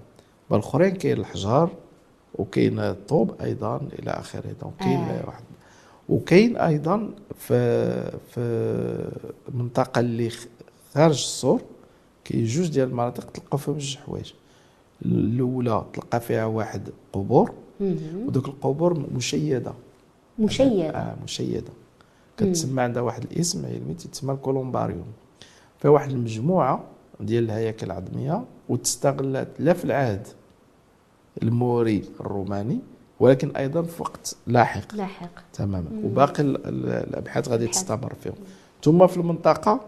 والاخرين كاين الحجار وكاين الطوب أيضا إلى آخره. دونك كاين آه. واحد. وكاين أيضا في في المنطقة اللي خارج السور كاين جوج ديال المناطق تلقى فيهم جوج حوايج. الأولى تلقى فيها واحد قبور. ودوك القبور مشيدة. مشيدة. آه مشيدة. كتسمى عندها واحد الاسم علمي تسمى الكولومباريوم. فيها واحد المجموعة ديال الهياكل العظمية وتستغلت لا في العهد الموري الروماني ولكن أيضا في وقت لاحق. لاحق. تماما. وباقي الأبحاث غادي تستمر فيهم. ثم في المنطقة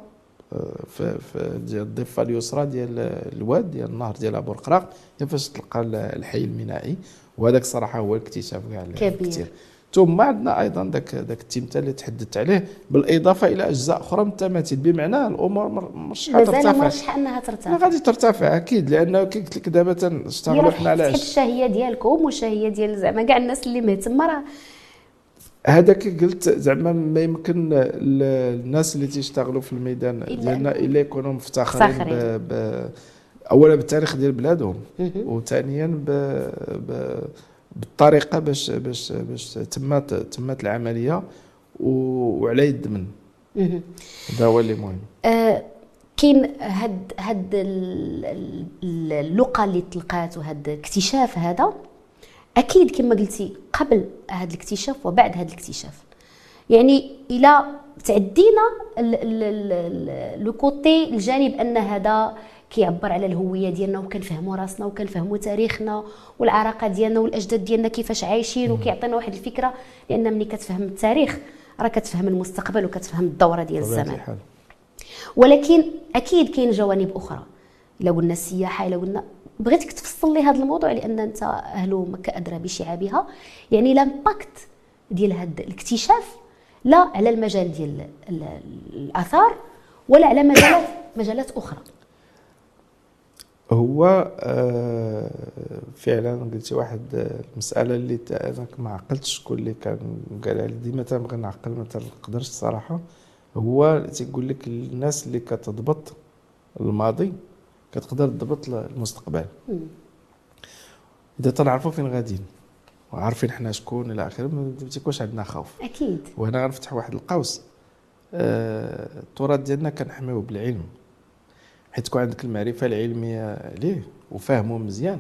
آه، في في ديال الضفة اليسرى ديال الواد ديال النهر ديال أبو القراق فاش تلقى الحي المينائي وهذاك صراحة هو الاكتشاف كاع كبير. ثم عندنا أيضا ذاك ذاك التمثال اللي تحدثت عليه بالإضافة إلى أجزاء أخرى من التماثيل بمعنى الأمور مش حترتفع مرشحه انها ترتفع. غادي ترتفع أكيد لأنه كي قلت لك دابا تنشتغلوا حنا على الشهية ديالكم والشهية ديال زعما كاع الناس اللي مهتمه راه. هذاك قلت زعما ما يمكن الناس اللي تيشتغلوا في الميدان ديالنا إلا يكونوا مفتخرين ب... ب... اولا بالتاريخ ديال بلادهم وثانيا ب... ب... بالطريقة باش باش باش تمات تمات العملية وعلى يد من. هذا هو اللي مهم. أه كاين هاد هاد اللقى اللي تلقات وهاد الاكتشاف هذا أكيد كما قلتي قبل هذا الاكتشاف وبعد هذا الاكتشاف. يعني إلى تعدينا لو كوتي الجانب أن هذا كيعبر على الهوية ديالنا وكنفهموا راسنا وكنفهموا تاريخنا والعراقه ديالنا والأجداد ديالنا كيفاش عايشين وكيعطينا واحد الفكرة. لأن ملي كتفهم التاريخ راه كتفهم المستقبل وكتفهم الدورة ديال الزمان. ولكن أكيد كاين جوانب أخرى. إلا قلنا السياحة إلا قلنا بغيتك تفصل لي هذا الموضوع لأن أنت أهل مكة أدرى بشعابها. يعني لامباكت ديال هذا الاكتشاف لا على المجال ديال الآثار ولا على مجالات مجالات أخرى. هو آه، فعلا قلتي واحد المساله اللي أنا ما عقلتش شكون اللي كان قالها لي ديما تنبغي نعقل ما تنقدرش الصراحه هو تيقول لك الناس اللي كتضبط الماضي كتقدر تضبط المستقبل. إذا تنعرفوا فين غاديين وعارفين حنا شكون إلى آخره ما تيكونش عندنا خوف. أكيد. وهنا غنفتح واحد القوس. آه التراث ديالنا كنحميوه بالعلم. حيت تكون عندك المعرفة العلمية ليه وفاهمه مزيان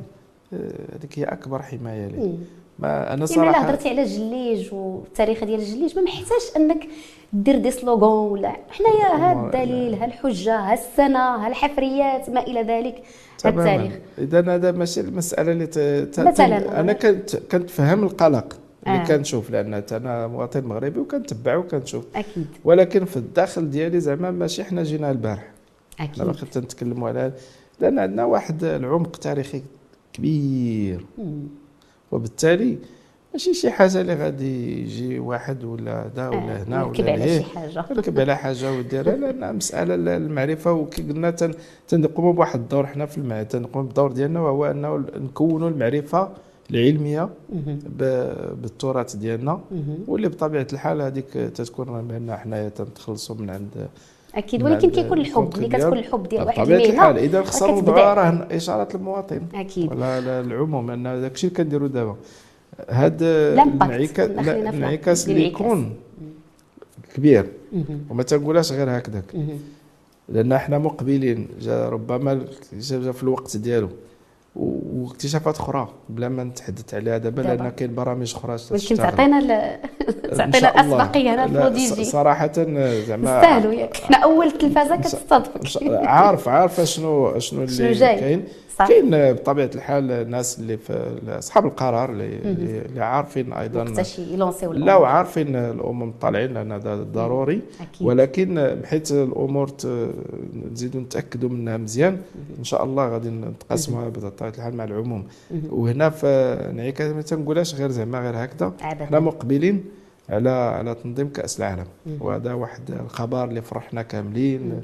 آه، هذيك هي أكبر حماية ليه. ما أنا صراحة يعني هضرتي على الجليج والتاريخ ديال الجليج ما محتاجش أنك دير دي سلوغون ولا حنايا ها الدليل ها الحجة ها السنة ها الحفريات ما إلى ذلك التاريخ. إذا هذا ماشي المسألة اللي. ت... مثلا أنا كنت كنتفهم القلق اللي آه. كنشوف لأن أنا مواطن مغربي وكنتبع وكنشوف. أكيد. ولكن في الداخل ديالي زعما ماشي حنا جينا البارح. أكيد. إحنا باقي تنتكلموا على لأن عندنا واحد العمق تاريخي كبير. وبالتالي ماشي شي حاجة اللي غادي يجي واحد ولا دا ولا آه، هنا ولا على شي حاجة. يركب على حاجة وديرها لأن مسألة المعرفة. وكي قلنا تنقوموا بواحد الدور حنا في المعهد. تنقوم بالدور ديالنا وهو أنه نكونوا المعرفة العلمية بالتراث ديالنا. واللي بطبيعة الحال هذيك تتكون بان حنايا تنتخلصوا من عند أكيد. ولكن كيكون الحب اللي كتكون الحب ديال واحد بطبيعه الحال إذا خسروا راه اشاره للمواطن أكيد. ولا العموم أن داك الشيء اللي كنديروا دابا. هاد الانعكاس اللي يكون كبير. وما تنقولهاش غير هكذاك. لأن إحنا مقبلين جا ربما جا في الوقت ديالو. واكتشافات أخرى بلا ما نتحدث عليها دابا لأن كاين برامج أخرى ولكن تعطينا تعطينا الأسبقية هنا البروديجي صراحة زعما نستاهلوا ياك حنا أول تلفازة كتستضيف عارف عارفه شنو شنو اللي كاين. كاين بطبيعة الحال الناس اللي في أصحاب القرار اللي, اللي عارفين أيضا لا وعارفين الأمور طالعين لأن هذا ضروري. أكيد. ولكن حيت الأمور نزيدوا نتاكدوا منها مزيان إن شاء الله غادي نتقاسموها بطبيعة الحال مع العموم. وهنا في ما تنقولهاش غير زعما غير هكذا. حنا مقبلين على على تنظيم كأس العالم. وهذا واحد الخبر اللي فرحنا كاملين.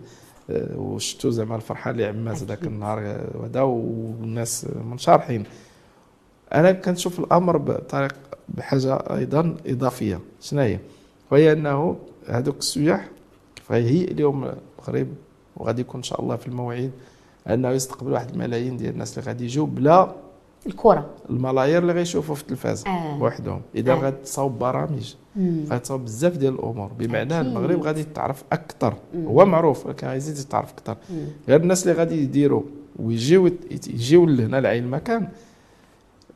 آه، وشفتوا زعما الفرحة اللي عمات ذاك النهار وهذا والناس منشرحين. أنا كنشوف الأمر بطريق بحاجة أيضا إضافية. شنو هي؟ وهي أنه هذوك السياح فهي اليوم المغرب وغادي يكون إن شاء الله في المواعيد أنه يستقبل واحد الملايين ديال الناس اللي غادي يجوا بلا الكره الملايير اللي غيشوفوا في التلفاز آه. وحدهم إذا آه. غتصاوب برامج غتصاوب بزاف ديال الأمور. بمعنى أكيد. المغرب غادي تعرف أكثر. هو معروف ولكن غيزيد يتعرف أكثر. غير الناس اللي غادي يديروا ويجيو يجيو لهنا لعين المكان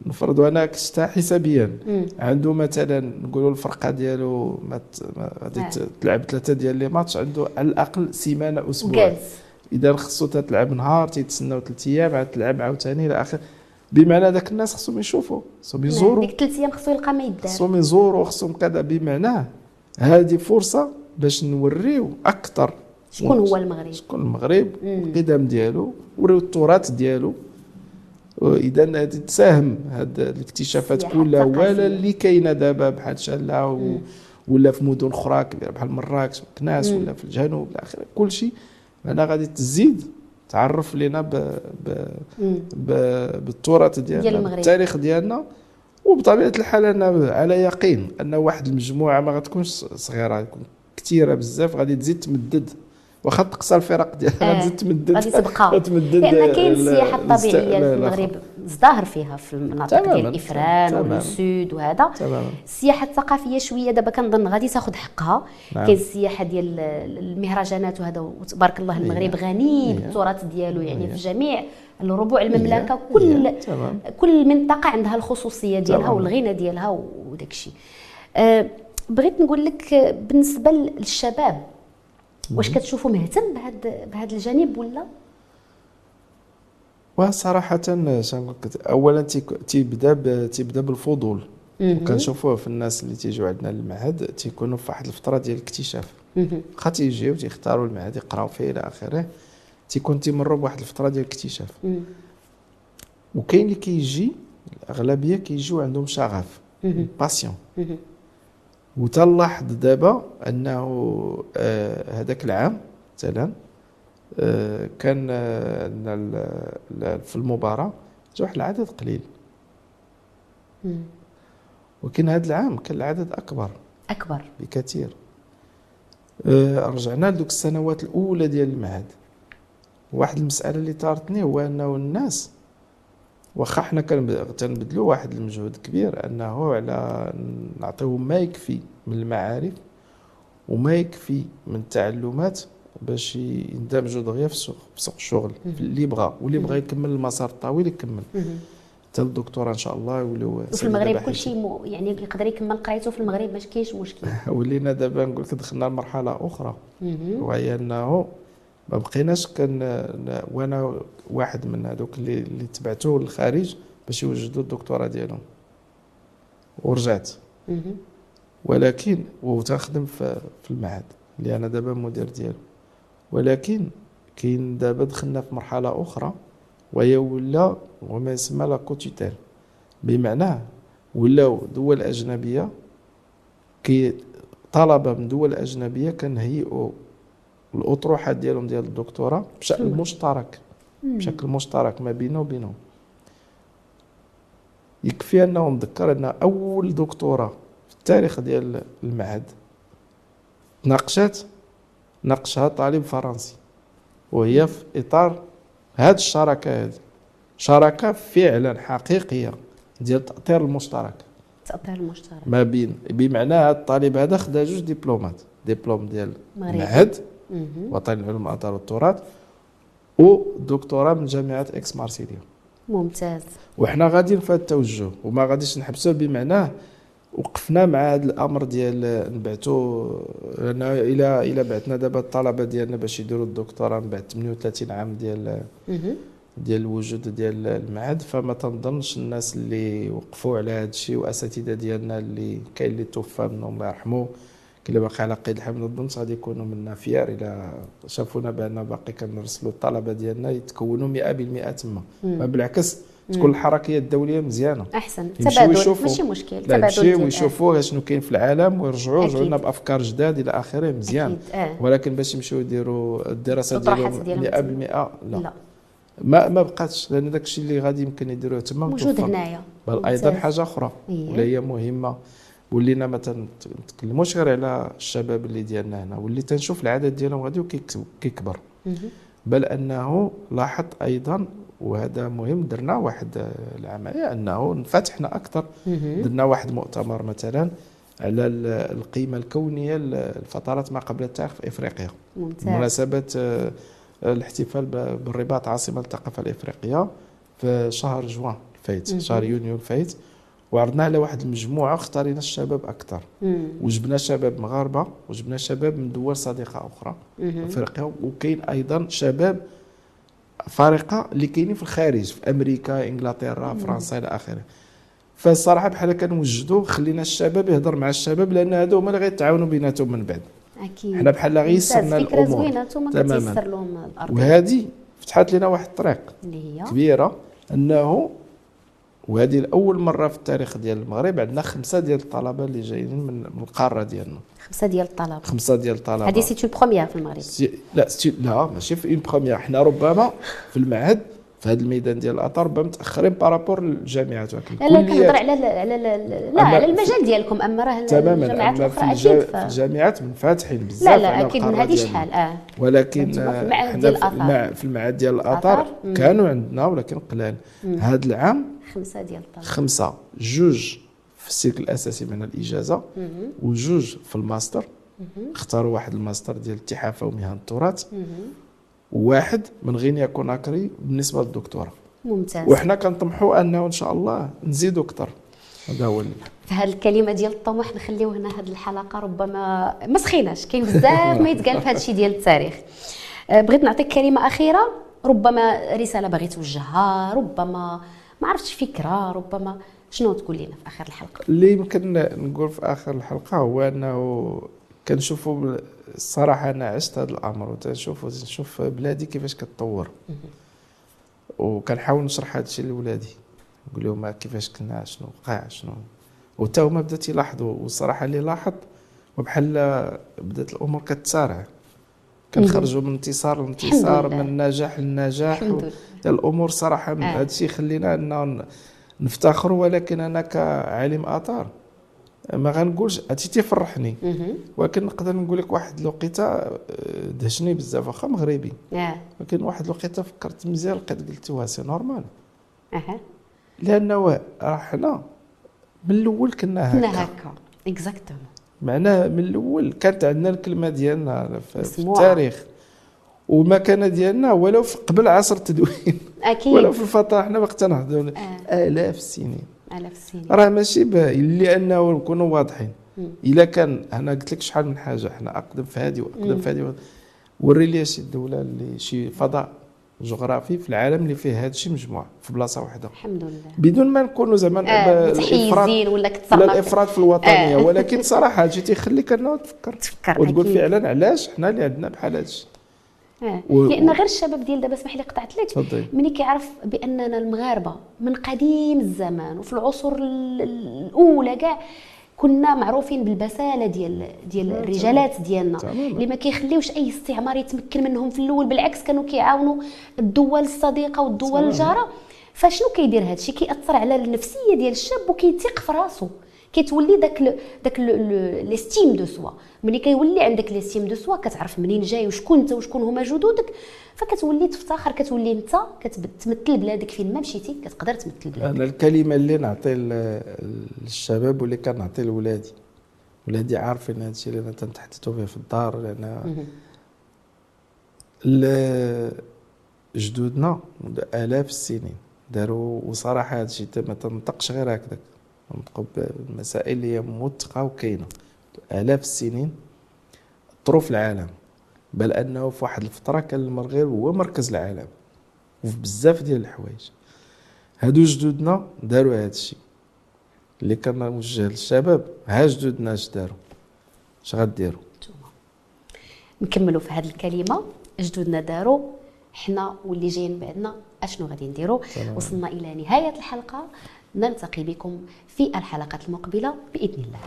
نفرضوا أنا كشتا حسابيا. عنده مثلا نقولوا الفرقة ديالو غادي آه. تلعب ثلاثة ديال لي ماتش عنده على الأقل سيمانة أسبوع. إذا خصو تلعب نهار تيتسناو ثلاث أيام عاد تلعب عاوتاني إلى اخره بمعنى ذاك الناس خصهم يشوفوا خصهم يزوروا ديك ثلاث أيام خصو يلقى ما يدار. خصهم يزوروا خصهم كذا بمعنى هذه فرصة باش نوريو أكثر شكون هو المغرب؟ شكون المغرب القدم ديالو وريو التراث ديالو. اذا تساهم هاد الاكتشافات كلها ولا اللي كاينة دابا بحال شالة ولا في مدن أخرى كبيرة بحال مراكش كناس ولا في الجنوب إلى آخره. كل أنا غادي تزيد تعرف لنا ب... ب... ب... بالتراث ديالنا ديال بالتاريخ ديالنا وبطبيعة الحال أنا على يقين أن واحد المجموعة ما غتكونش صغيرة غتكون كثيره بزاف غادي تزيد تمدد. واخا تقصى الفرق ديالها غادي تمدد. غادي تبقى. لأن كاين السياحة الطبيعية في المغرب. ازدهر فيها في المناطق ديال إفران والسود وهذا. السياحة الثقافية شوية دابا كنظن غادي تاخذ حقها. نعم. كاين السياحة ديال المهرجانات وهذا وتبارك الله المغرب غني بالتراث ديالو يعني في جميع الربوع المملكة كل كل منطقة عندها الخصوصية ديالها والغنى ديالها وداك الشيء أه بغيت نقول لك بالنسبة للشباب واش كتشوفوا مهتم بهذا بهذا الجانب ولا؟ وصراحة اولا تيبدأ تيبدأ بالفضول. كنشوفوه في الناس اللي تيجوا عندنا للمعهد تيكونوا في واحد الفترة ديال الاكتشاف. واخا تيجيو تيختاروا المعهد يقراو فيه إلى آخره تيكون تيمروا بواحد الفترة ديال الاكتشاف. وكاين اللي كيجي الأغلبية كيجيو عندهم شغف. passion. وتلاحظ دابا أنه آه، هذاك العام مثلا آه، كان آه، عندنا ال- ال- في المباراة واحد العدد قليل. ولكن هذا العام كان العدد أكبر أكبر. بكثير. آه، رجعنا لدوك السنوات الأولى ديال المعهد واحد المسألة اللي طارتني هو أنه الناس واخا حنا كنب- تنبذلوا واحد المجهود كبير أنه على نعطيهم ما يكفي من المعارف وما يكفي من التعلمات باش يندمجوا دغيا في السوق في سوق الشغل اللي بغى واللي بغى يكمل المسار الطويل يكمل. حتى الدكتوراه إن شاء الله يوليو وفي المغرب. كل شيء مو يعني يقدر يكمل قرايته في المغرب ماش كاينش مشكل ولينا دابا نقول لك دخلنا لمرحلة أخرى. وهي إنه ما بقيناش كان وأنا واحد من هذوك اللي اللي تبعته للخارج باش يوجدوا الدكتوراه ديالهم ورجعت. ولكن وتخدم في المعهد اللي أنا دابا مدير ديالو ولكن كاين دابا دخلنا في مرحلة أخرى وهي ولا وما يسمى لا كوتيتيل بمعنى ولاو دول أجنبية كي طلبه من دول أجنبية كنهيئوا الاطروحات ديالهم ديال الدكتوراه بشكل. مشترك. بشكل مشترك ما بينه وبينهم يكفي انه نذكر أن أول دكتوراه في التاريخ ديال المعهد ناقشت ناقشها طالب فرنسي وهي في إطار هذه الشراكة هذه. شراكة فعلا حقيقية ديال التاطير المشترك. تأطير المشترك. ما بين بمعنى هذا الطالب هذا خدا جوج دبلومات دبلوم ديال. المعهد. وطني العلوم الاثار والتراث ودكتوراه من جامعة إكس مارسيليا. ممتاز. وحنا غاديين في هذا التوجه وما غاديش نحبسوه بمعناه وقفنا مع هذا الأمر ديال نبعثوا لأن إلى إلى بعثنا دابا الطلبة ديالنا باش يديروا الدكتوراه من بعد 38 عام ديال. ديال الوجود ديال المعهد. فما تنظنش الناس اللي وقفوا على هذا الشيء وأساتذة ديالنا اللي كاين اللي توفى منهم الله يرحمه كاين اللي باقي على قيد الحياة ما نظنش غادي يكونوا منا فيار. إلى شافونا بأن باقي كنرسلوا الطلبة ديالنا يتكونوا 100% تما. بالعكس تكون الحركية الدولية مزيانة أحسن تبادل. ماشي مشكل تبادل يمشيو ويشوفوا شنو كاين في العالم ويرجعوا. يرجعوا لنا بأفكار جداد إلى آخره مزيان. آه. ولكن باش يمشيو يديروا الدراسة الأطروحات ديالهم ديالهم 100% لا, لا, لا. ما ما بقاتش لأن داك الشيء اللي غادي يمكن يديروه تما موجود. هنايا بل أيضا. حاجة أخرى إيه. ولا هي مهمة ولينا ما تنتكلموش غير على الشباب اللي ديالنا هنا واللي تنشوف العدد ديالهم غادي كيكبر. بل أنه لاحظت أيضا وهذا مهم درنا واحد العملية أنه انفتحنا أكثر. درنا واحد مؤتمر مثلا على ال- القيمة الكونية للفترات ما قبل التاريخ في إفريقيا ممتاز بمناسبه آه، الاحتفال بالرباط عاصمة الثقافة الإفريقية في شهر جوان الفايت. شهر يونيو الفايت وعرضنا على واحد المجموعة اختارينا الشباب أكثر. وجبنا شباب مغاربة وجبنا شباب من دول صديقة أخرى. أفريقيا وكاين أيضا شباب أفارقة اللي كاينين في الخارج في أمريكا إنجلترا فرنسا إلى آخره. فالصراحة بحال كنوجدوا خلينا الشباب يهضر مع الشباب لأن هادو هما اللي غيتعاونوا بيناتهم من بعد. أكيد. حنا بحال غيسرنا الأمور. تماماً. كتيسر لهم الأرض. وهذه فتحت لنا واحد الطريق اللي هي؟ كبيرة أنه وهذه الأول مرة في التاريخ ديال المغرب عندنا خمسة ديال الطلبة اللي جايين من من القارة ديالنا. خمسة ديال الطلبه خمسة ديال الطلبة. هذه سي اون بروميير في المغرب. سي- لا سي لا ماشي في une première حنا ربما في المعهد في هذا الميدان ديال الاثار ربما متأخرين par rapport للجامعات. ولكن لا كنهضر على على لا أما على المجال ديالكم. أما راه تماما. الجامعات أما في, الجا... أكيد في ف... الجامعات منفتحين بزاف لا لا أكيد. من هذه. شحال؟ آه. ولكن أنتما في المعهد حنا ديال في, المعهد ديال الاثار. كانوا عندنا ولكن قلال. هذا العام خمسة ديال الطلبة. خمسة. جوج. في السيركل الأساسي من الإجازة. وجوج في الماستر. اختاروا واحد الماستر ديال التحافة ومهن التراث. وواحد من غينيا كوناكري بالنسبة للدكتوراه ممتاز. وحنا كنطمحوا أنه إن شاء الله نزيدوا أكثر. هذا هو فهاد الكلمة ديال الطموح نخليو هنا هاد الحلقة ربما ما سخيناش. كاين بزاف ما يتقال في هاد الشيء ديال التاريخ. آه، بغيت نعطيك كلمة أخيرة. ربما رسالة باغي توجهها ربما ما عرفتش فكرة ربما شنو تقول لنا في آخر الحلقة؟ اللي يمكن نقول في آخر الحلقة هو أنه كنشوفوا الصراحة أنا عشت هذا الأمر وتنشوف نشوف بلادي كيفاش كتطور. وكنحاول نشرح هذا الشيء لولادي. نقول لهم كيفاش كنا شنو وقع شنو؟ وتا هما بدأت تيلاحظوا والصراحة اللي لاحظ وبحال بدأت الأمور كتسارع. كنخرجوا من انتصار لانتصار من نجاح لنجاح الأمور صراحة آه. هذا الشيء يخلينا انه نفتخروا ولكن أنا كعالم آثار ما غنقولش هادشي تيفرحني. ولكن نقدر نقول لك واحد الوقيتة آه، دهشني بزاف واخا مغربي. ولكن واحد الوقيتة فكرت مزيان لقيت قلت واه c'est normal. أها. لأنه راه حنا من الأول كنا هكا كنا هكا. exactement معناه من الأول كانت عندنا الكلمة ديالنا في, في التاريخ. ومكانة ديالنا ولو قبل عصر التدوين. أكيد. ولو في الفترة حنا وقت نهضروا. آه. آلاف السنين. آلاف السنين. راه ماشي لأنه نكونوا واضحين. إلا كان أنا قلت لك شحال من حاجة حنا أقدم في هذه وأقدم في هذه. وري لي شي دولة اللي شي فضاء. جغرافي في العالم اللي فيه هذا الشيء مجموعة في بلاصة واحدة الحمد لله بدون ما نكونوا زعما آه الافراط ولا ولا الإفراط في الوطنية آه. ولكن صراحة هادشي تيخليك انه تفكر تفكر وتقول فعلا علاش حنا اللي عندنا بحال هادشي. آه. و... لأن غير الشباب ديال دابا اسمح لي قطعت لك. ملي كيعرف بأننا المغاربة من قديم الزمان وفي العصور الأولى كاع كنا معروفين بالبسالة ديال ديال الرجالات ديالنا. اللي ما كيخليوش أي استعمار يتمكن منهم. في الأول بالعكس كانوا كيعاونوا الدول الصديقة والدول الجارة. فشنو كيدير هذا الشيء كيأثر على النفسية ديال الشاب وكيثيق في راسو. كتولي داك داك l'estime de soi ملي كيولي عندك l'estime de soi كتعرف منين جاي وشكون انت وشكون هما جدودك. فكتولي تفتخر كتولي انت كتمثل بلادك فين. ما مشيتي كتقدر تمثل بلادك. أنا الكلمة اللي نعطي للشباب واللي كنعطي لولادي. ولادي عارفين هذا الشيء اللي أنا تنتحدثوا به في الدار. لأن جدودنا آلاف السنين. داروا وصراحة هذا الشيء ما تنطقش غير هكذاك. نطقوا بالمسائل اللي هي موثقه وكاينه آلاف السنين طروا في العالم. بل أنه في واحد الفترة كان المغرب هو مركز العالم. وفي بزاف ديال الحوايج. هادو جدودنا داروا هذا الشيء. اللي كان موجه للشباب ها جدودنا اش داروا؟ اش غديروا؟ نكملوا في هذه الكلمة. جدودنا داروا. حنا واللي جايين بعدنا أشنو غادي نديروا؟ وصلنا إلى نهاية الحلقة. نلتقي بكم في الحلقات المقبلة بإذن الله.